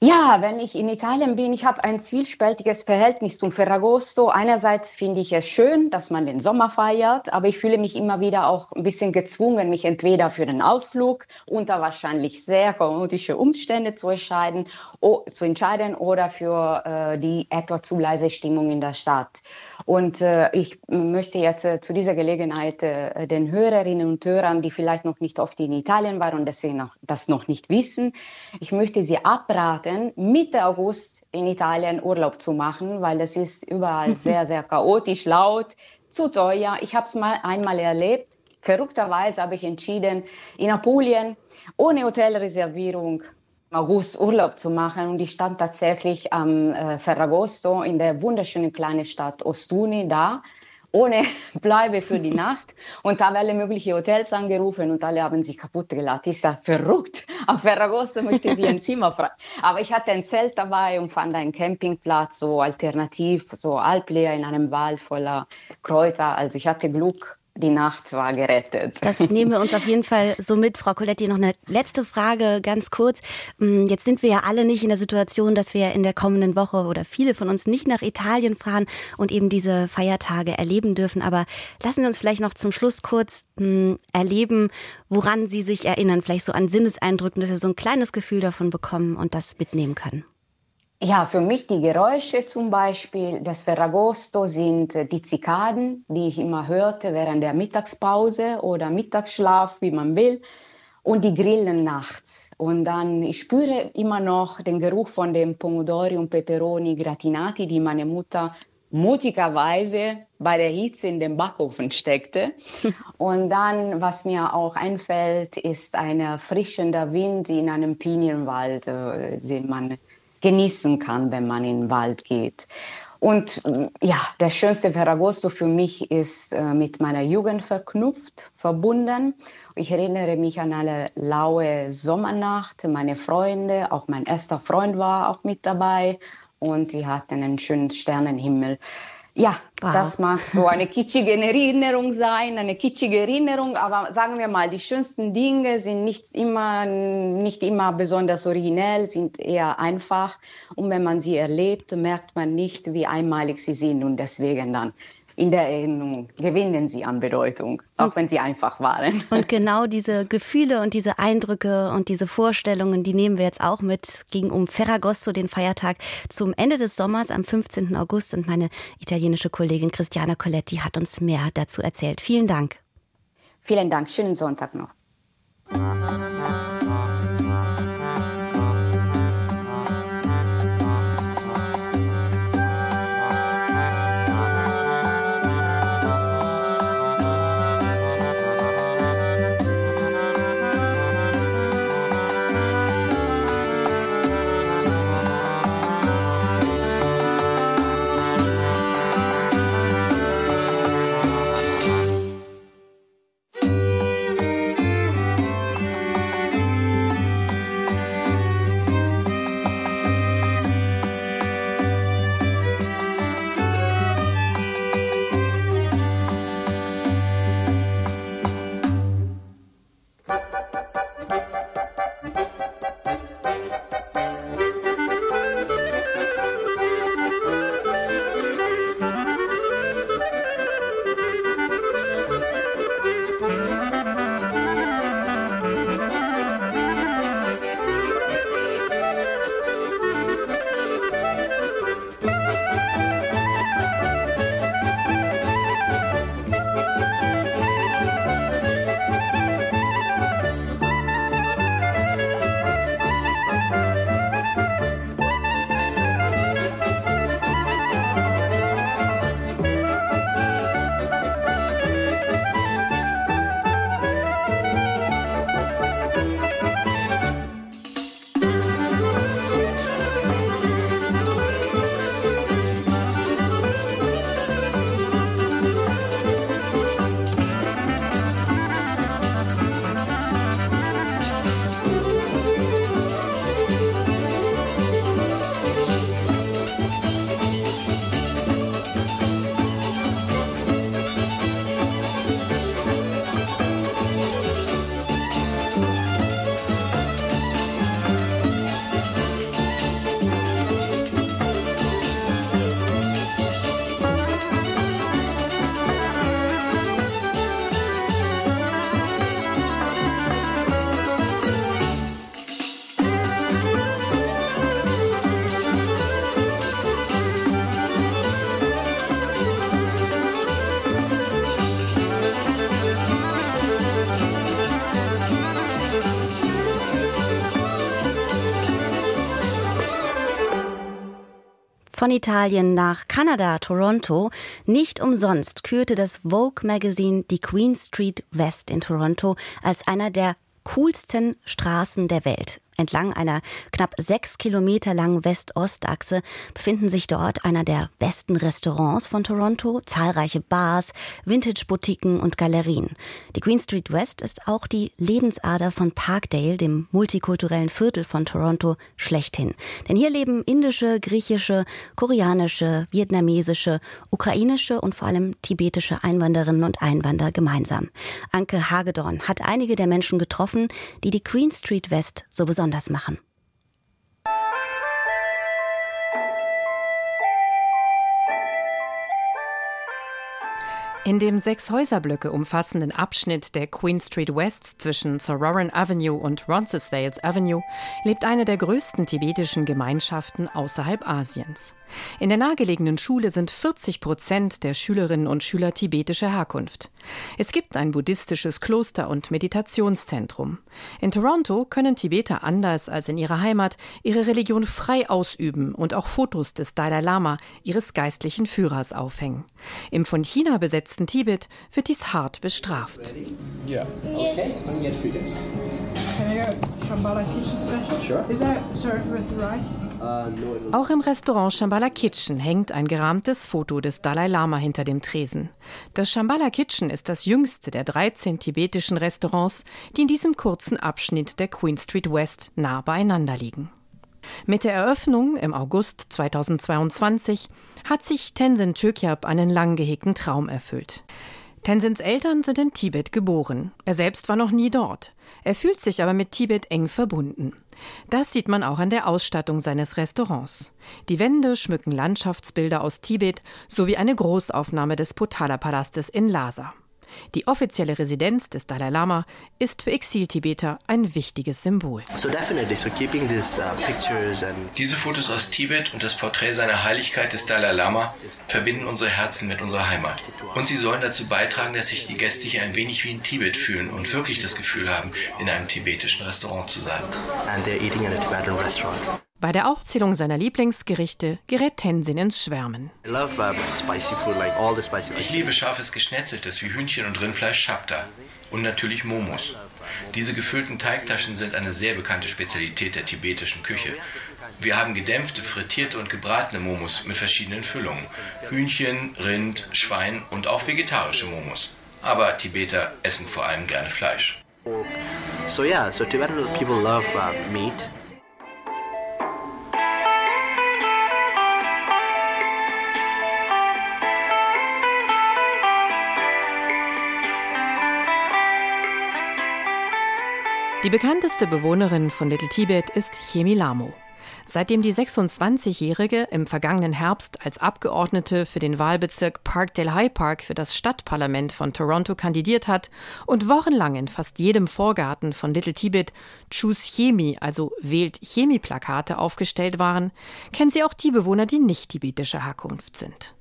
Ja, wenn ich in Italien bin, ich habe ein zwiespältiges Verhältnis zum Ferragosto. Einerseits finde ich es schön, dass man den Sommer feiert, aber ich fühle mich immer wieder auch ein bisschen gezwungen, mich entweder für den Ausflug unter wahrscheinlich sehr chaotische Umstände zu entscheiden, zu entscheiden oder für äh, die etwa zu leise Stimmung in der Stadt. Und äh, ich möchte jetzt äh, zu dieser Gelegenheit äh, den Hörerinnen und Hörern, die vielleicht noch nicht oft in Italien waren und deswegen noch, das noch nicht wissen, ich möchte sie abraten, Mitte August in Italien Urlaub zu machen, weil es ist überall sehr, sehr chaotisch, laut, zu teuer. Ich habe es mal einmal erlebt. Verrückterweise habe ich entschieden, in Apulien ohne Hotelreservierung August Urlaub zu machen und ich stand tatsächlich am äh, Ferragosto in der wunderschönen kleinen Stadt Ostuni da, ohne Bleibe für die Nacht und habe alle möglichen Hotels angerufen und alle haben sich kaputt gelacht. Ich sage, verrückt, auf Ferragosto möchte sie ein Zimmer frei. Aber ich hatte ein Zelt dabei und fand einen Campingplatz, so alternativ, so Alpleer in einem Wald voller Kräuter. Also ich hatte Glück die Nacht war gerettet. Das nehmen wir uns auf jeden Fall so mit. Frau Coletti, noch eine letzte Frage, ganz kurz. Mm, jetzt sind wir ja alle nicht in der Situation, dass wir in der kommenden Woche oder viele von uns nicht nach Italien fahren und eben diese Feiertage erleben dürfen. Aber lassen Sie uns vielleicht noch zum Schluss kurz mm, erleben, woran Sie sich erinnern. Vielleicht so an Sinneseindrücken, dass wir so ein kleines Gefühl davon bekommen und das mitnehmen können. Ja, für mich die Geräusche zum Beispiel des Ferragosto sind äh, die Zikaden, die ich immer hörte während der Mittagspause oder Mittagsschlaf, wie man will, und die Grillen nachts. Und dann, ich spüre immer noch den Geruch von dem Pomodori und Peperoni gratinati, die meine Mutter mutigerweise bei der Hitze in den Backofen steckte. Und dann, was mir auch einfällt, ist ein erfrischender Wind in einem Pinienwald, äh, den man genießen kann, wenn man in den Wald geht. Und ja, der schönste Ferragosto für mich ist äh, mit meiner Jugend verknüpft, verbunden. Ich erinnere mich an eine laue Sommernacht, meine Freunde, auch mein erster Freund war auch mit dabei und wir hatten einen schönen Sternenhimmel. Ja, wow. das mag so eine kitschige Erinnerung sein, eine kitschige Erinnerung, aber sagen wir mal, die schönsten Dinge sind nicht immer, nicht immer besonders originell, sind eher einfach. Und wenn man sie erlebt, merkt man nicht, wie einmalig sie sind und deswegen dann in der Erinnerung gewinnen sie an Bedeutung, auch wenn sie einfach waren. Und genau diese Gefühle und diese Eindrücke und diese Vorstellungen, die nehmen wir jetzt auch mit. Es ging um Ferragosto, den Feiertag zum Ende des Sommers am 15. August und meine italienische Kollegin Christiana Coletti hat uns mehr dazu erzählt. Vielen Dank. Vielen Dank. Schönen Sonntag noch. Von Italien nach Kanada, Toronto. Nicht umsonst kürte das Vogue Magazine die Queen Street West in Toronto als einer der coolsten Straßen der Welt. Entlang einer knapp sechs Kilometer langen West-Ost-Achse befinden sich dort einer der besten Restaurants von Toronto, zahlreiche Bars, Vintage-Boutiquen und Galerien. Die Queen Street West ist auch die Lebensader von Parkdale, dem multikulturellen Viertel von Toronto, schlechthin. Denn hier leben indische, griechische, koreanische, vietnamesische, ukrainische und vor allem tibetische Einwanderinnen und Einwanderer gemeinsam. Anke Hagedorn hat einige der Menschen getroffen, die die Queen Street West so besonders besonders machen. In dem sechs Häuserblöcke umfassenden Abschnitt der Queen Street West zwischen Sauroran Avenue und Roncesvalles Avenue lebt eine der größten tibetischen Gemeinschaften außerhalb Asiens. In der nahegelegenen Schule sind 40 Prozent der Schülerinnen und Schüler tibetischer Herkunft. Es gibt ein buddhistisches Kloster und Meditationszentrum. In Toronto können Tibeter anders als in ihrer Heimat ihre Religion frei ausüben und auch Fotos des Dalai Lama, ihres geistlichen Führers, aufhängen. Im von China besetzten Tibet wird dies hart bestraft. Yeah. Okay. Auch im Restaurant Shambhala Kitchen hängt ein gerahmtes Foto des Dalai Lama hinter dem Tresen. Das Shambhala Kitchen ist das jüngste der 13 tibetischen Restaurants, die in diesem kurzen Abschnitt der Queen Street West nah beieinander liegen. Mit der Eröffnung im August 2022 hat sich Tenzin Chökyap einen lang gehegten Traum erfüllt. Tenzins Eltern sind in Tibet geboren. Er selbst war noch nie dort. Er fühlt sich aber mit Tibet eng verbunden. Das sieht man auch an der Ausstattung seines Restaurants. Die Wände schmücken Landschaftsbilder aus Tibet sowie eine Großaufnahme des Potala-Palastes in Lhasa. Die offizielle Residenz des Dalai Lama ist für Exil-Tibeter ein wichtiges Symbol. Uh, Diese Fotos aus Tibet und das Porträt seiner Heiligkeit des Dalai Lama verbinden unsere Herzen mit unserer Heimat. Und sie sollen dazu beitragen, dass sich die Gäste hier ein wenig wie in Tibet fühlen und wirklich das Gefühl haben, in einem tibetischen Restaurant zu sein. And they're eating in a Tibetan restaurant. Bei der Aufzählung seiner Lieblingsgerichte gerät Tenzin ins Schwärmen. Ich liebe scharfes Geschnetzeltes wie Hühnchen und Rindfleisch Shabda und natürlich Momos. Diese gefüllten Teigtaschen sind eine sehr bekannte Spezialität der tibetischen Küche. Wir haben gedämpfte, frittierte und gebratene Momos mit verschiedenen Füllungen. Hühnchen, Rind, Schwein und auch vegetarische Momos. Aber Tibeter essen vor allem gerne Fleisch. So yeah, so Tibetan people love uh, meat. Die bekannteste Bewohnerin von Little Tibet ist Chemi Lamo. Seitdem die 26-Jährige im vergangenen Herbst als Abgeordnete für den Wahlbezirk Parkdale High Park für das Stadtparlament von Toronto kandidiert hat und wochenlang in fast jedem Vorgarten von Little Tibet Choose Chemi, also wählt Chemi-Plakate aufgestellt waren, kennen sie auch die Bewohner, die nicht tibetischer Herkunft sind.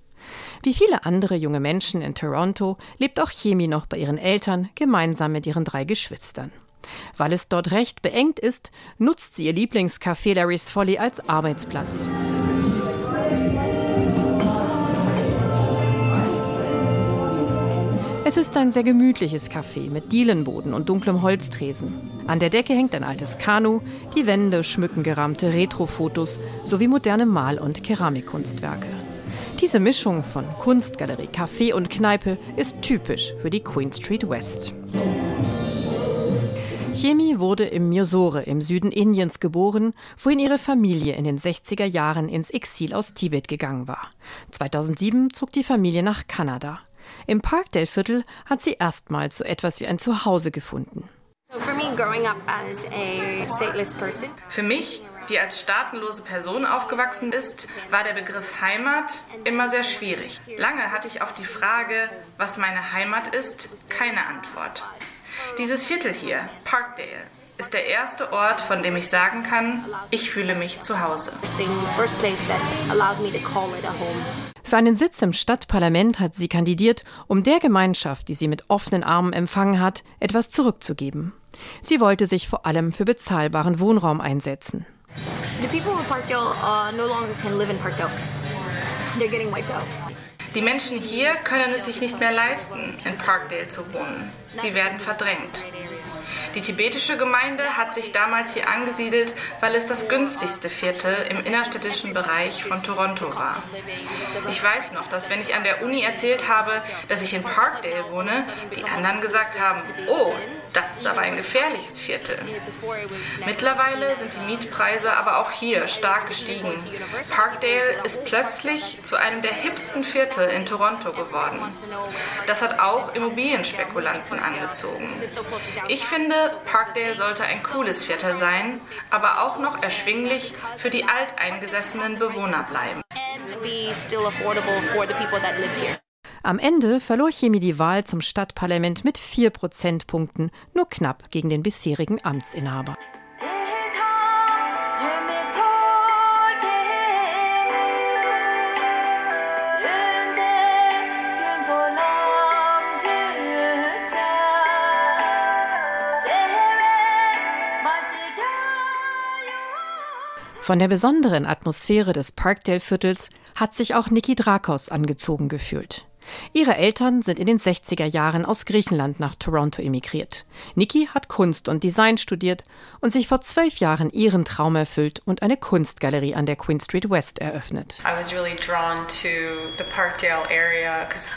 Wie viele andere junge Menschen in Toronto lebt auch Chemi noch bei ihren Eltern gemeinsam mit ihren drei Geschwistern. Weil es dort recht beengt ist, nutzt sie ihr Lieblingscafé Larry's Folly als Arbeitsplatz. Es ist ein sehr gemütliches Café mit Dielenboden und dunklem Holztresen. An der Decke hängt ein altes Kanu, die Wände schmücken gerahmte Retrofotos sowie moderne Mal- und Keramikkunstwerke. Diese Mischung von Kunstgalerie, Café und Kneipe ist typisch für die Queen Street West. Chemi wurde im Mysore im Süden Indiens geboren, wohin ihre Familie in den 60er Jahren ins Exil aus Tibet gegangen war. 2007 zog die Familie nach Kanada. Im Parkdale-Viertel hat sie erstmals so etwas wie ein Zuhause gefunden. Für mich, die als staatenlose Person aufgewachsen ist, war der Begriff Heimat immer sehr schwierig. Lange hatte ich auf die Frage, was meine Heimat ist, keine Antwort. Dieses Viertel hier, Parkdale, ist der erste Ort, von dem ich sagen kann, ich fühle mich zu Hause. Für einen Sitz im Stadtparlament hat sie kandidiert, um der Gemeinschaft, die sie mit offenen Armen empfangen hat, etwas zurückzugeben. Sie wollte sich vor allem für bezahlbaren Wohnraum einsetzen. The people in Parkdale uh, no longer can live in Parkdale. Die Menschen hier können es sich nicht mehr leisten, in Parkdale zu wohnen. Sie werden verdrängt. Die tibetische Gemeinde hat sich damals hier angesiedelt, weil es das günstigste Viertel im innerstädtischen Bereich von Toronto war. Ich weiß noch, dass wenn ich an der Uni erzählt habe, dass ich in Parkdale wohne, die anderen gesagt haben, oh, das ist aber ein gefährliches Viertel. Mittlerweile sind die Mietpreise aber auch hier stark gestiegen. Parkdale ist plötzlich zu einem der hipsten Viertel in Toronto geworden. Das hat auch Immobilienspekulanten angezogen. Ich finde, Parkdale sollte ein cooles Viertel sein, aber auch noch erschwinglich für die alteingesessenen Bewohner bleiben. Am Ende verlor Chemie die Wahl zum Stadtparlament mit vier Prozentpunkten, nur knapp gegen den bisherigen Amtsinhaber. Von der besonderen Atmosphäre des Parkdale-Viertels hat sich auch Niki Drakos angezogen gefühlt. Ihre Eltern sind in den 60er Jahren aus Griechenland nach Toronto emigriert. Nikki hat Kunst und Design studiert und sich vor zwölf Jahren ihren Traum erfüllt und eine Kunstgalerie an der Queen Street West eröffnet.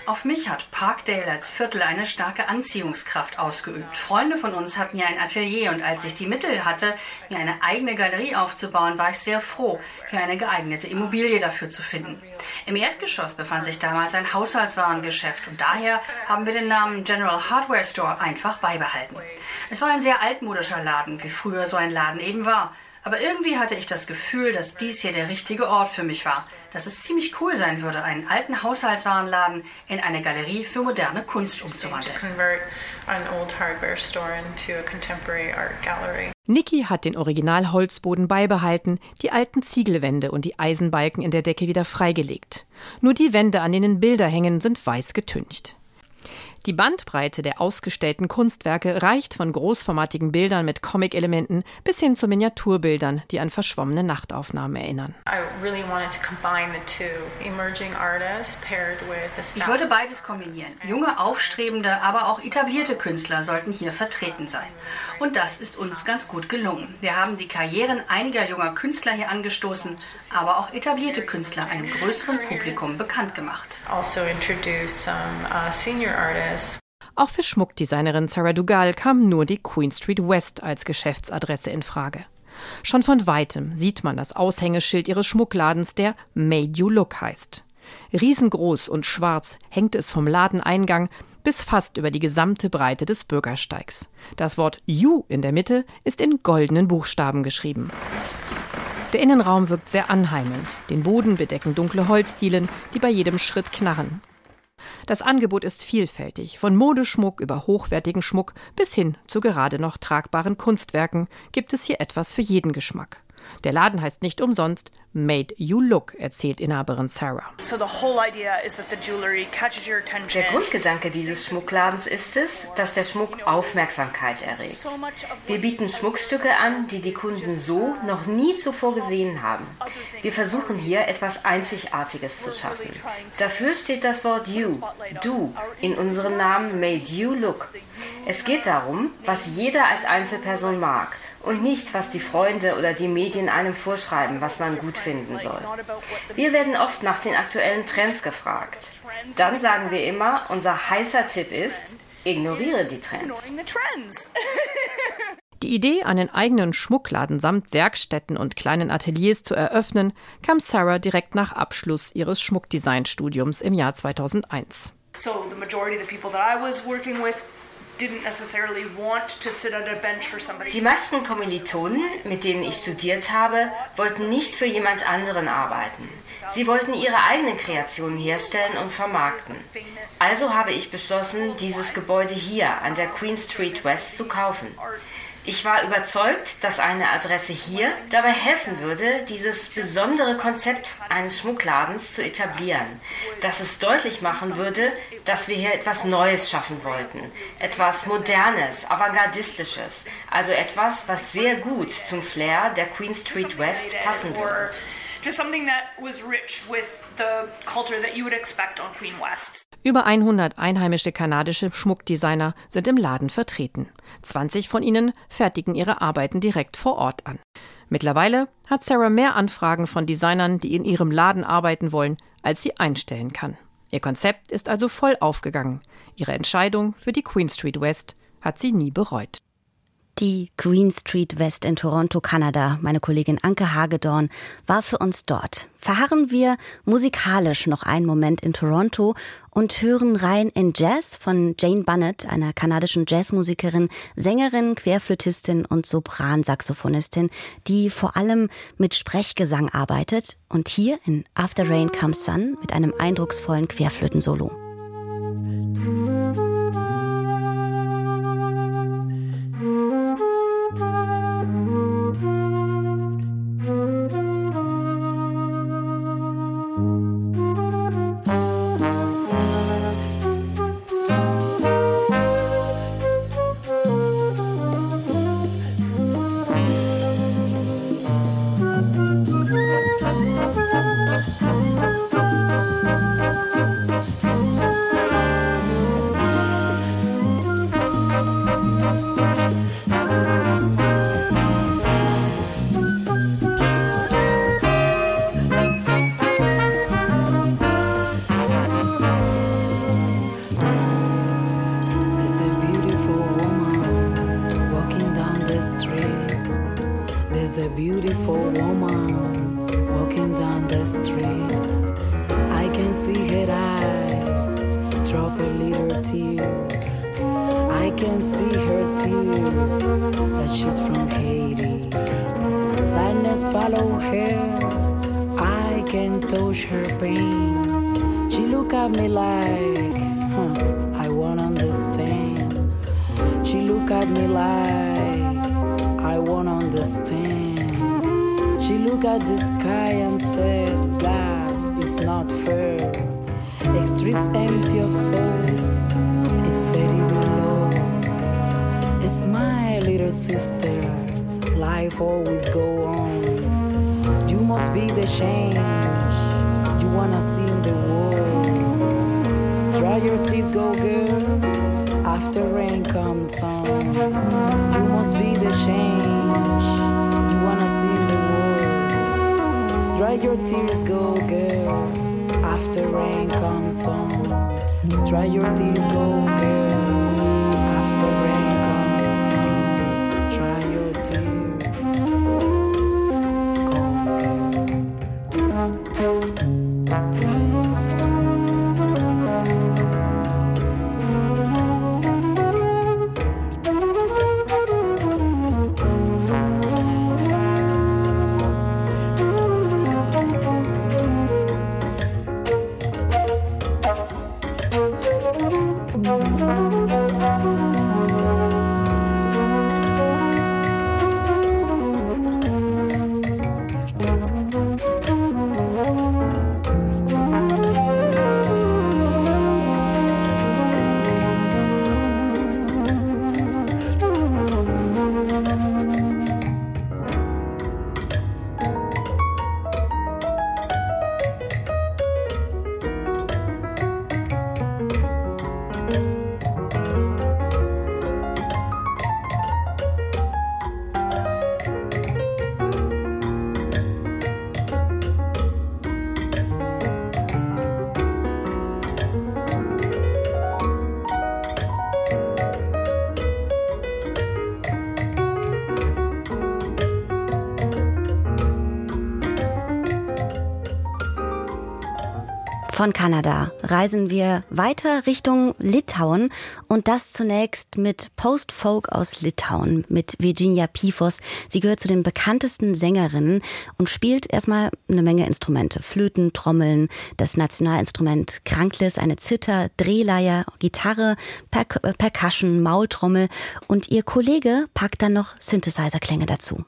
Auf mich hat Parkdale als Viertel eine starke Anziehungskraft ausgeübt. Freunde von uns hatten ja ein Atelier und als ich die Mittel hatte, mir eine eigene Galerie aufzubauen, war ich sehr froh, hier eine geeignete Immobilie dafür zu finden. Im Erdgeschoss befand sich damals ein Haushaltswarengeschäft und daher haben wir den Namen General Hardware Store einfach beibehalten. Es war ein sehr altmodischer Laden, wie früher so ein Laden eben war. Aber irgendwie hatte ich das Gefühl, dass dies hier der richtige Ort für mich war. Dass es ziemlich cool sein würde, einen alten Haushaltswarenladen in eine Galerie für moderne Kunst umzuwandeln. Niki hat den Originalholzboden beibehalten, die alten Ziegelwände und die Eisenbalken in der Decke wieder freigelegt. Nur die Wände, an denen Bilder hängen, sind weiß getüncht. Die Bandbreite der ausgestellten Kunstwerke reicht von großformatigen Bildern mit Comic-Elementen bis hin zu Miniaturbildern, die an verschwommene Nachtaufnahmen erinnern. Ich wollte beides kombinieren. Junge, aufstrebende, aber auch etablierte Künstler sollten hier vertreten sein. Und das ist uns ganz gut gelungen. Wir haben die Karrieren einiger junger Künstler hier angestoßen, aber auch etablierte Künstler einem größeren Publikum bekannt gemacht. Also introduce some uh, senior artists auch für Schmuckdesignerin Sarah Dugal kam nur die Queen Street West als Geschäftsadresse in Frage. Schon von weitem sieht man das Aushängeschild ihres Schmuckladens, der Made You Look heißt. Riesengroß und schwarz hängt es vom Ladeneingang bis fast über die gesamte Breite des Bürgersteigs. Das Wort You in der Mitte ist in goldenen Buchstaben geschrieben. Der Innenraum wirkt sehr anheimelnd. Den Boden bedecken dunkle Holzdielen, die bei jedem Schritt knarren. Das Angebot ist vielfältig, von Modeschmuck über hochwertigen Schmuck bis hin zu gerade noch tragbaren Kunstwerken gibt es hier etwas für jeden Geschmack. Der Laden heißt nicht umsonst Made You Look, erzählt Inhaberin Sarah. Der Grundgedanke dieses Schmuckladens ist es, dass der Schmuck Aufmerksamkeit erregt. Wir bieten Schmuckstücke an, die die Kunden so noch nie zuvor gesehen haben. Wir versuchen hier etwas Einzigartiges zu schaffen. Dafür steht das Wort You, du, in unserem Namen Made You Look. Es geht darum, was jeder als Einzelperson mag und nicht, was die Freunde oder die Medien einem vorschreiben, was man gut finden soll. Wir werden oft nach den aktuellen Trends gefragt. Dann sagen wir immer, unser heißer Tipp ist, ignoriere die Trends. Die Idee, einen eigenen Schmuckladen samt Werkstätten und kleinen Ateliers zu eröffnen, kam Sarah direkt nach Abschluss ihres Schmuckdesignstudiums im Jahr 2001. So the majority of the people that I was working with die meisten Kommilitonen, mit denen ich studiert habe, wollten nicht für jemand anderen arbeiten. Sie wollten ihre eigenen Kreationen herstellen und vermarkten. Also habe ich beschlossen, dieses Gebäude hier an der Queen Street West zu kaufen. Ich war überzeugt, dass eine Adresse hier dabei helfen würde, dieses besondere Konzept eines Schmuckladens zu etablieren, dass es deutlich machen würde, dass wir hier etwas Neues schaffen wollten, etwas Modernes, Avantgardistisches, also etwas, was sehr gut zum Flair der Queen Street West passen würde. just something that was rich with the culture that you would expect on Queen West. Über 100 einheimische kanadische Schmuckdesigner sind im Laden vertreten. 20 von ihnen fertigen ihre Arbeiten direkt vor Ort an. Mittlerweile hat Sarah mehr Anfragen von Designern, die in ihrem Laden arbeiten wollen, als sie einstellen kann. Ihr Konzept ist also voll aufgegangen. Ihre Entscheidung für die Queen Street West hat sie nie bereut. Die Queen Street West in Toronto, Kanada. Meine Kollegin Anke Hagedorn war für uns dort. Verharren wir musikalisch noch einen Moment in Toronto und hören rein in Jazz von Jane Bunnett, einer kanadischen Jazzmusikerin, Sängerin, Querflötistin und Sopransaxophonistin, die vor allem mit Sprechgesang arbeitet und hier in After Rain Comes Sun mit einem eindrucksvollen Querflötensolo. Von Kanada reisen wir weiter Richtung Litauen und das zunächst mit Post-Folk aus Litauen mit Virginia Pifos. Sie gehört zu den bekanntesten Sängerinnen und spielt erstmal eine Menge Instrumente. Flöten, Trommeln, das Nationalinstrument Kranklis, eine Zither, Drehleier, Gitarre, per Percussion, Maultrommel und ihr Kollege packt dann noch Synthesizer-Klänge dazu.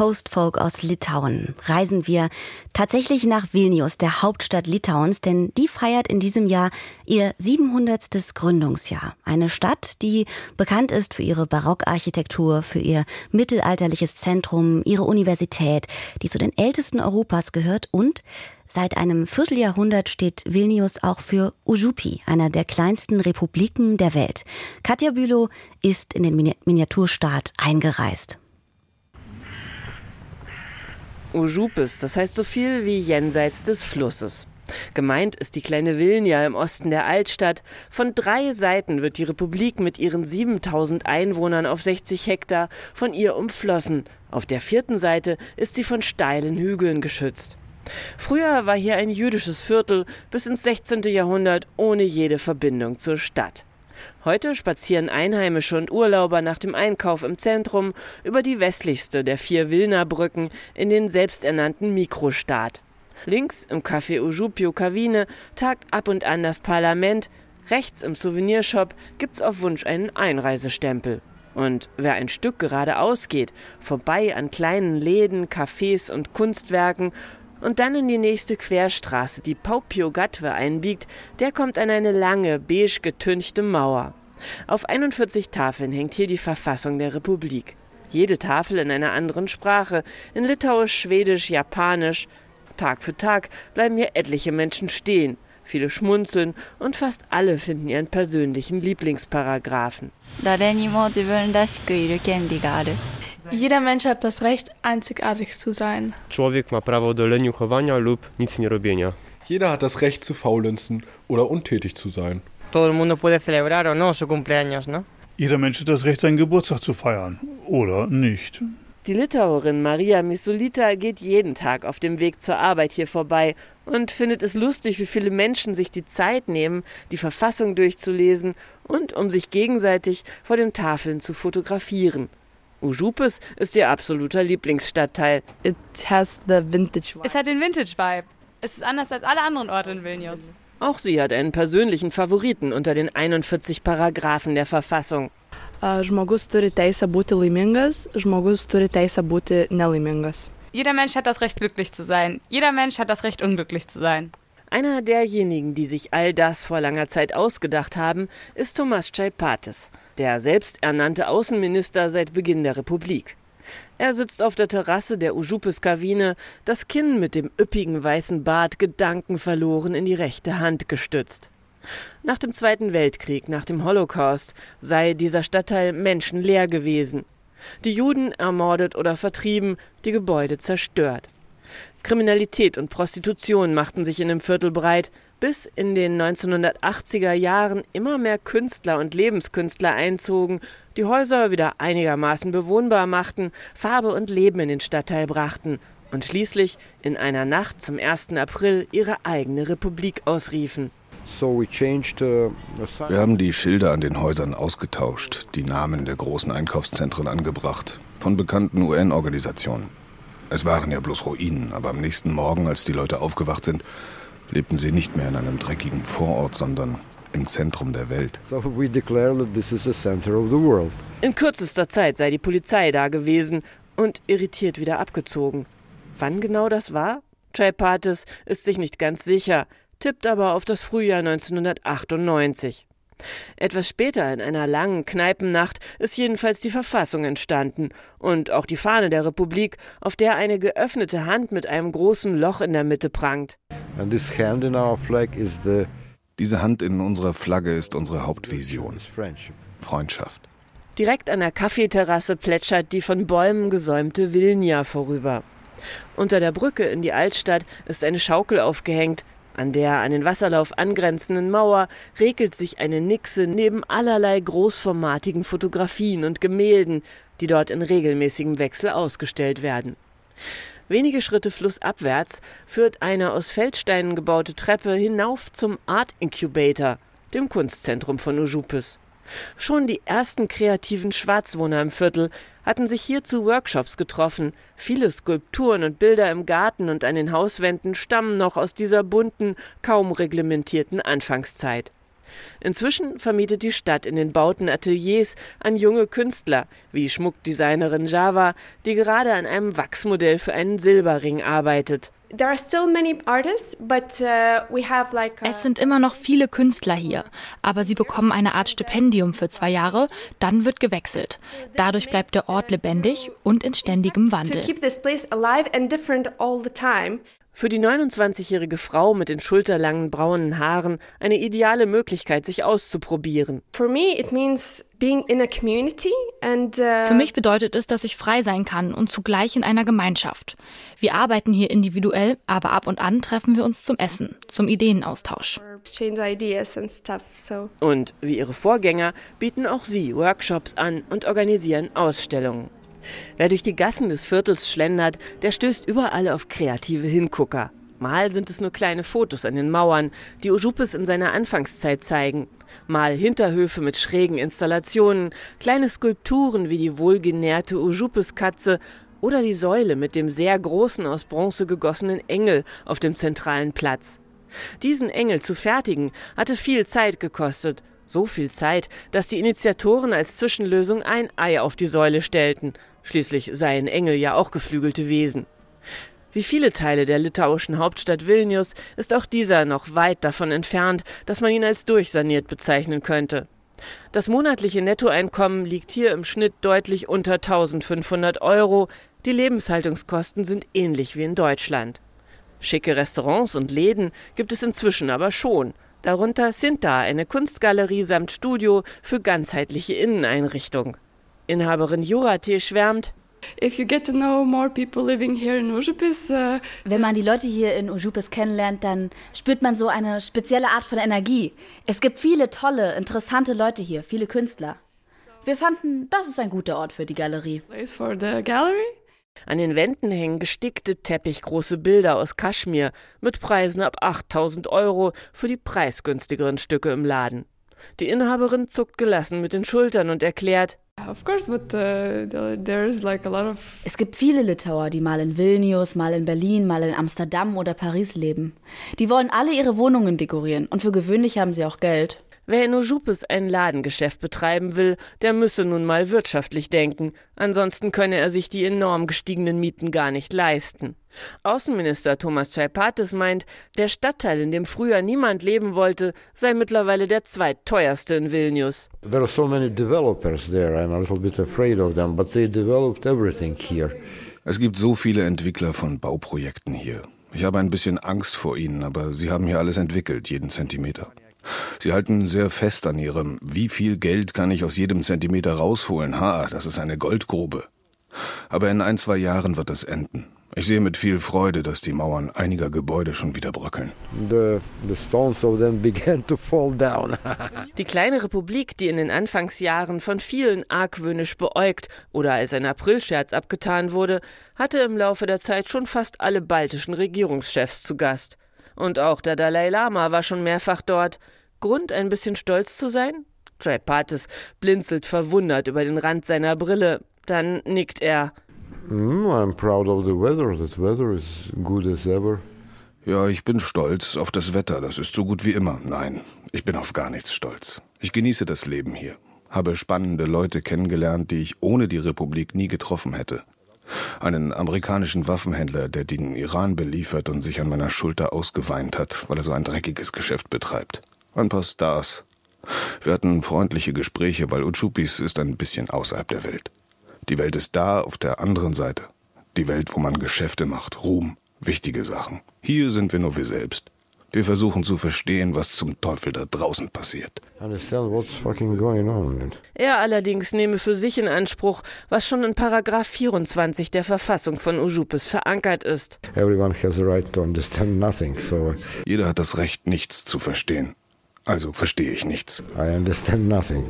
Postfolk aus Litauen reisen wir tatsächlich nach Vilnius, der Hauptstadt Litauens, denn die feiert in diesem Jahr ihr 700. Gründungsjahr. Eine Stadt, die bekannt ist für ihre Barockarchitektur, für ihr mittelalterliches Zentrum, ihre Universität, die zu den ältesten Europas gehört und Seit einem Vierteljahrhundert steht Vilnius auch für Ujupi, einer der kleinsten Republiken der Welt. Katja Bülow ist in den Miniaturstaat eingereist. Ujupis, das heißt so viel wie jenseits des Flusses. Gemeint ist die kleine Vilnia im Osten der Altstadt. Von drei Seiten wird die Republik mit ihren 7000 Einwohnern auf 60 Hektar von ihr umflossen. Auf der vierten Seite ist sie von steilen Hügeln geschützt. Früher war hier ein jüdisches Viertel bis ins 16. Jahrhundert ohne jede Verbindung zur Stadt. Heute spazieren Einheimische und Urlauber nach dem Einkauf im Zentrum über die westlichste der vier Wilna-Brücken in den selbsternannten Mikrostaat. Links im Café Ujupio Kavine tagt ab und an das Parlament, rechts im Souvenirshop gibt's auf Wunsch einen Einreisestempel. Und wer ein Stück geradeaus geht, vorbei an kleinen Läden, Cafés und Kunstwerken und dann in die nächste Querstraße, die Paupio-Gatwe einbiegt, der kommt an eine lange, beige getünchte Mauer. Auf 41 Tafeln hängt hier die Verfassung der Republik. Jede Tafel in einer anderen Sprache, in Litauisch, Schwedisch, Japanisch. Tag für Tag bleiben hier etliche Menschen stehen. Viele schmunzeln und fast alle finden ihren persönlichen Lieblingsparagraphen. Jeder Mensch hat das Recht, einzigartig zu sein. Człowiek ma prawo do leniuchowania lub nic nie robienia. Jeder hat das Recht zu faulenzen oder untätig zu sein. Todo el mundo puede celebrar o no su cumpleaños, ¿no? Jeder Mensch hat das Recht, seinen Geburtstag zu feiern. Oder nicht. Die Litauerin Maria Missolita geht jeden Tag auf dem Weg zur Arbeit hier vorbei und findet es lustig, wie viele Menschen sich die Zeit nehmen, die Verfassung durchzulesen und um sich gegenseitig vor den Tafeln zu fotografieren. Ujupis ist ihr absoluter Lieblingsstadtteil. It has the vintage vibe. Es hat den Vintage Vibe. Es ist anders als alle anderen Orte in Vilnius. Auch sie hat einen persönlichen Favoriten unter den 41 Paragraphen der Verfassung. Žmogus turi teisę būti laimingas, žmogus turi teisę būti nelaimingas. Jeder Mensch hat das Recht, glücklich zu sein. Jeder Mensch hat das Recht, unglücklich zu sein. Einer derjenigen, die sich all das vor langer Zeit ausgedacht haben, ist Thomas Chaipatis der selbsternannte Außenminister seit Beginn der Republik. Er sitzt auf der Terrasse der Ujupis-Kavine, das Kinn mit dem üppigen weißen Bart gedankenverloren in die rechte Hand gestützt. Nach dem Zweiten Weltkrieg, nach dem Holocaust, sei dieser Stadtteil menschenleer gewesen. Die Juden ermordet oder vertrieben, die Gebäude zerstört. Kriminalität und Prostitution machten sich in dem Viertel breit, bis in den 1980er Jahren immer mehr Künstler und Lebenskünstler einzogen, die Häuser wieder einigermaßen bewohnbar machten, Farbe und Leben in den Stadtteil brachten und schließlich in einer Nacht zum 1. April ihre eigene Republik ausriefen. Uh, Wir haben die Schilder an den Häusern ausgetauscht, die Namen der großen Einkaufszentren angebracht, von bekannten UN-Organisationen. Es waren ja bloß Ruinen, aber am nächsten Morgen, als die Leute aufgewacht sind, lebten sie nicht mehr in einem dreckigen Vorort, sondern im Zentrum der Welt. In kürzester Zeit sei die Polizei da gewesen und irritiert wieder abgezogen. Wann genau das war? Chaipatis ist sich nicht ganz sicher, tippt aber auf das Frühjahr 1998. Etwas später, in einer langen Kneipennacht, ist jedenfalls die Verfassung entstanden und auch die Fahne der Republik, auf der eine geöffnete Hand mit einem großen Loch in der Mitte prangt. Diese Hand in unserer Flagge ist unsere Hauptvision. Freundschaft. Direkt an der Kaffeeterrasse plätschert die von Bäumen gesäumte Vilnia vorüber. Unter der Brücke in die Altstadt ist eine Schaukel aufgehängt, an der an den Wasserlauf angrenzenden Mauer regelt sich eine Nixe neben allerlei großformatigen Fotografien und Gemälden, die dort in regelmäßigem Wechsel ausgestellt werden. Wenige Schritte flussabwärts führt eine aus Feldsteinen gebaute Treppe hinauf zum Art Incubator, dem Kunstzentrum von Ujupis. Schon die ersten kreativen Schwarzwohner im Viertel hatten sich hier zu Workshops getroffen. Viele Skulpturen und Bilder im Garten und an den Hauswänden stammen noch aus dieser bunten, kaum reglementierten Anfangszeit. Inzwischen vermietet die Stadt in den Bauten Ateliers an junge Künstler, wie Schmuckdesignerin Java, die gerade an einem Wachsmodell für einen Silberring arbeitet. Es sind immer noch viele Künstler hier, aber sie bekommen eine Art Stipendium für zwei Jahre, dann wird gewechselt. Dadurch bleibt der Ort lebendig und in ständigem Wandel. Für die 29-jährige Frau mit den schulterlangen braunen Haaren eine ideale Möglichkeit, sich auszuprobieren. Uh, Für mich bedeutet es, dass ich frei sein kann und zugleich in einer Gemeinschaft. Wir arbeiten hier individuell, aber ab und an treffen wir uns zum Essen, zum Ideenaustausch. Und wie ihre Vorgänger bieten auch sie Workshops an und organisieren Ausstellungen. Wer durch die Gassen des Viertels schlendert, der stößt überall auf kreative Hingucker. Mal sind es nur kleine Fotos an den Mauern, die Ojupes in seiner Anfangszeit zeigen. Mal Hinterhöfe mit schrägen Installationen, kleine Skulpturen wie die wohlgenährte Ojupes-Katze oder die Säule mit dem sehr großen aus Bronze gegossenen Engel auf dem zentralen Platz. Diesen Engel zu fertigen hatte viel Zeit gekostet, so viel Zeit, dass die Initiatoren als Zwischenlösung ein Ei auf die Säule stellten. Schließlich seien Engel ja auch geflügelte Wesen. Wie viele Teile der litauischen Hauptstadt Vilnius ist auch dieser noch weit davon entfernt, dass man ihn als durchsaniert bezeichnen könnte. Das monatliche Nettoeinkommen liegt hier im Schnitt deutlich unter 1500 Euro. Die Lebenshaltungskosten sind ähnlich wie in Deutschland. Schicke Restaurants und Läden gibt es inzwischen aber schon. Darunter Sinta, eine Kunstgalerie samt Studio für ganzheitliche Inneneinrichtung. Inhaberin Jurate schwärmt, Uh, Wenn man die Leute hier in Ujupis kennenlernt, dann spürt man so eine spezielle Art von Energie. Es gibt viele tolle, interessante Leute hier, viele Künstler. Wir fanden, das ist ein guter Ort für die Galerie. An den Wänden hängen gestickte teppichgroße Bilder aus Kaschmir mit Preisen ab 8000 Euro für die preisgünstigeren Stücke im Laden. Die Inhaberin zuckt gelassen mit den Schultern und erklärt, uh, Es gibt viele Litauer, die mal in Vilnius, mal in Berlin, mal in Amsterdam oder Paris leben. Die wollen alle ihre Wohnungen dekorieren und für gewöhnlich haben sie auch Geld. Wer in Ojupes ein Ladengeschäft betreiben will, der müsse nun mal wirtschaftlich denken, ansonsten könne er sich die enorm gestiegenen Mieten gar nicht leisten. Außenminister Thomas Chaipatis meint, der Stadtteil, in dem früher niemand leben wollte, sei mittlerweile der zweitteuerste in Vilnius. There are so many developers there. I'm a little bit afraid of them, but they developed everything here. Es gibt so viele Entwickler von Bauprojekten hier. Ich habe ein bisschen Angst vor ihnen, aber sie haben hier alles entwickelt, jeden Zentimeter. Sie halten sehr fest an ihrem, wie viel Geld kann ich aus jedem Zentimeter rausholen? Ha, das ist eine Goldgrube. Aber in ein, zwei Jahren wird es enden. Ich sehe mit viel Freude, dass die Mauern einiger Gebäude schon wieder bröckeln. The, the stones of them began to fall down. die kleine Republik, die in den Anfangsjahren von vielen argwöhnisch beäugt oder als ein Aprilscherz abgetan wurde, hatte im Laufe der Zeit schon fast alle baltischen Regierungschefs zu Gast. Und auch der Dalai Lama war schon mehrfach dort. Grund, ein bisschen stolz zu sein? Tripatis blinzelt verwundert über den Rand seiner Brille. Dann nickt er. Mm, I'm proud of the weather. That weather is good as ever. Ja, ich bin stolz auf das Wetter. Das ist so gut wie immer. Nein, ich bin auf gar nichts stolz. Ich genieße das Leben hier. Habe spannende Leute kennengelernt, die ich ohne die Republik nie getroffen hätte. Einen amerikanischen Waffenhändler, der den Iran beliefert und sich an meiner Schulter ausgeweint hat, weil er so ein dreckiges Geschäft betreibt. Ein paar Stars. Wir hatten freundliche Gespräche, weil Uchupis ist ein bisschen außerhalb der Welt. Die Welt ist da auf der anderen Seite. Die Welt, wo man Geschäfte macht, Ruhm, wichtige Sachen. Hier sind wir nur wir selbst. Wir versuchen zu verstehen, was zum Teufel da draußen passiert. Er allerdings nehme für sich in Anspruch, was schon in Paragraph 24 der Verfassung von Ujupes verankert ist. Right nothing, so Jeder hat das Recht, nichts zu verstehen. Also verstehe ich nichts. I understand nothing.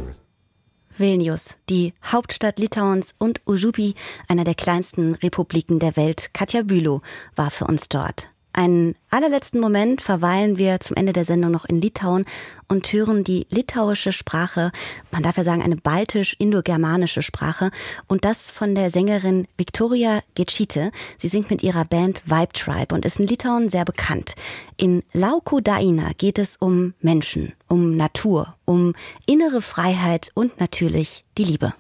Vilnius, die Hauptstadt Litauens und Ujupi, einer der kleinsten Republiken der Welt, Katja Bülow, war für uns dort. Einen allerletzten Moment verweilen wir zum Ende der Sendung noch in Litauen und hören die litauische Sprache, man darf ja sagen eine baltisch-indogermanische Sprache und das von der Sängerin Viktoria Gecite. Sie singt mit ihrer Band Vibe Tribe und ist in Litauen sehr bekannt. In Lauku Daina geht es um Menschen, um Natur, um innere Freiheit und natürlich die Liebe.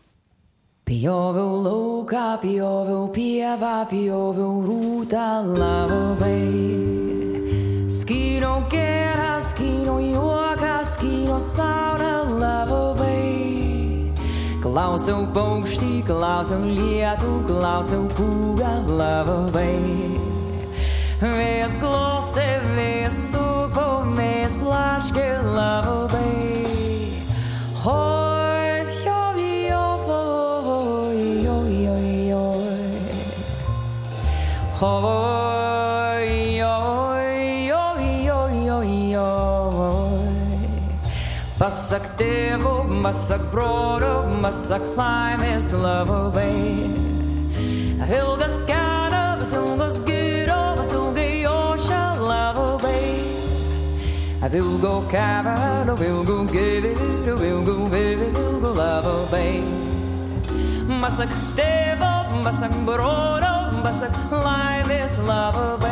Pjoviau lauką, pjoviau pievą, pjoviau rūtą labai. Skyniau kėlę, skyniau juoką, skyniau saulę labai. Klausiau paukštį, klausiau lietų, klausiau pūgą labai. Vėjas klausė, vėjas suko, vėjas plaškė labai. Oh, Oi, oi, oi, oi, oi, oi. Pasak tėvų, pasak brolių, pasak laimės labai. Ilgas kelias, ilgas gyrovas, ilgai ošia labai. Vilgo kelią, vilgo gyvybę, vilgo vilgo labai. Pasak tėvų, pasak brolių, bombastic lie this lover.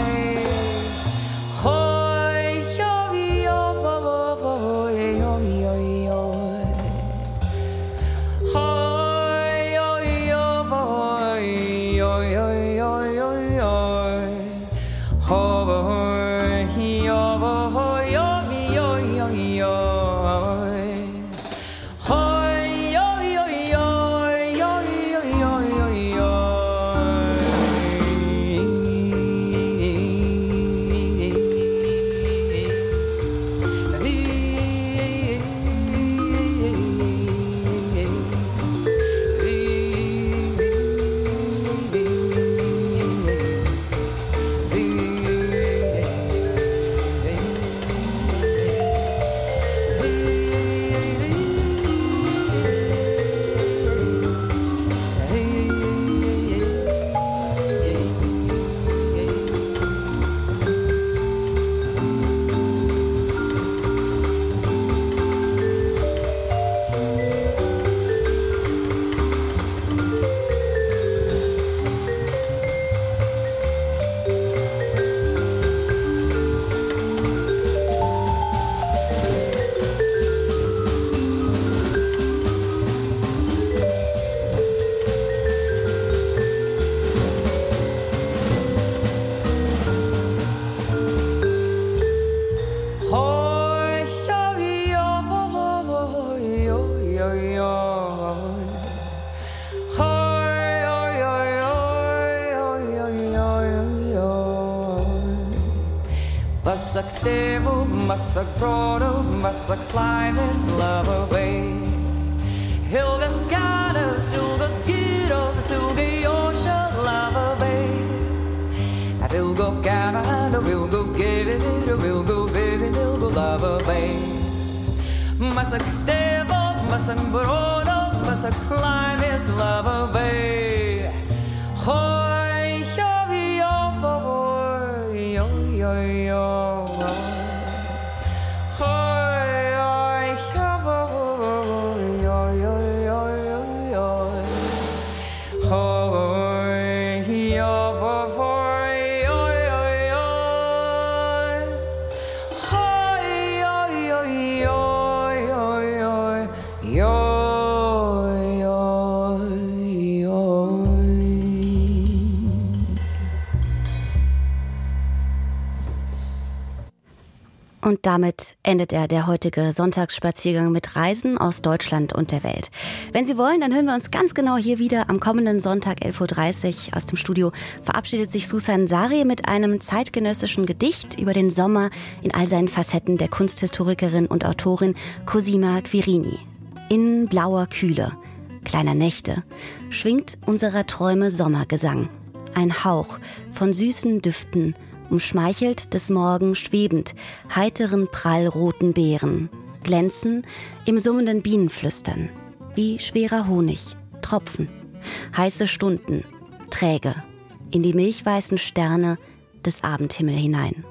go cat, a real go give it, a real go baby, real go lover, babe. Masak devil, masak brodo, masak climb is lover, babe. Und damit endet er der heutige Sonntagsspaziergang mit Reisen aus Deutschland und der Welt. Wenn Sie wollen, dann hören wir uns ganz genau hier wieder am kommenden Sonntag 11.30 Uhr aus dem Studio. Verabschiedet sich Susan Sari mit einem zeitgenössischen Gedicht über den Sommer in all seinen Facetten der Kunsthistorikerin und Autorin Cosima Quirini. In blauer Kühle, kleiner Nächte, schwingt unserer Träume Sommergesang. Ein Hauch von süßen Düften, umschmeichelt des Morgen schwebend, heiteren prallroten Beeren, glänzen im summenden Bienenflüstern, wie schwerer Honig, Tropfen, heiße Stunden, träge, in die milchweißen Sterne des Abendhimmel hinein.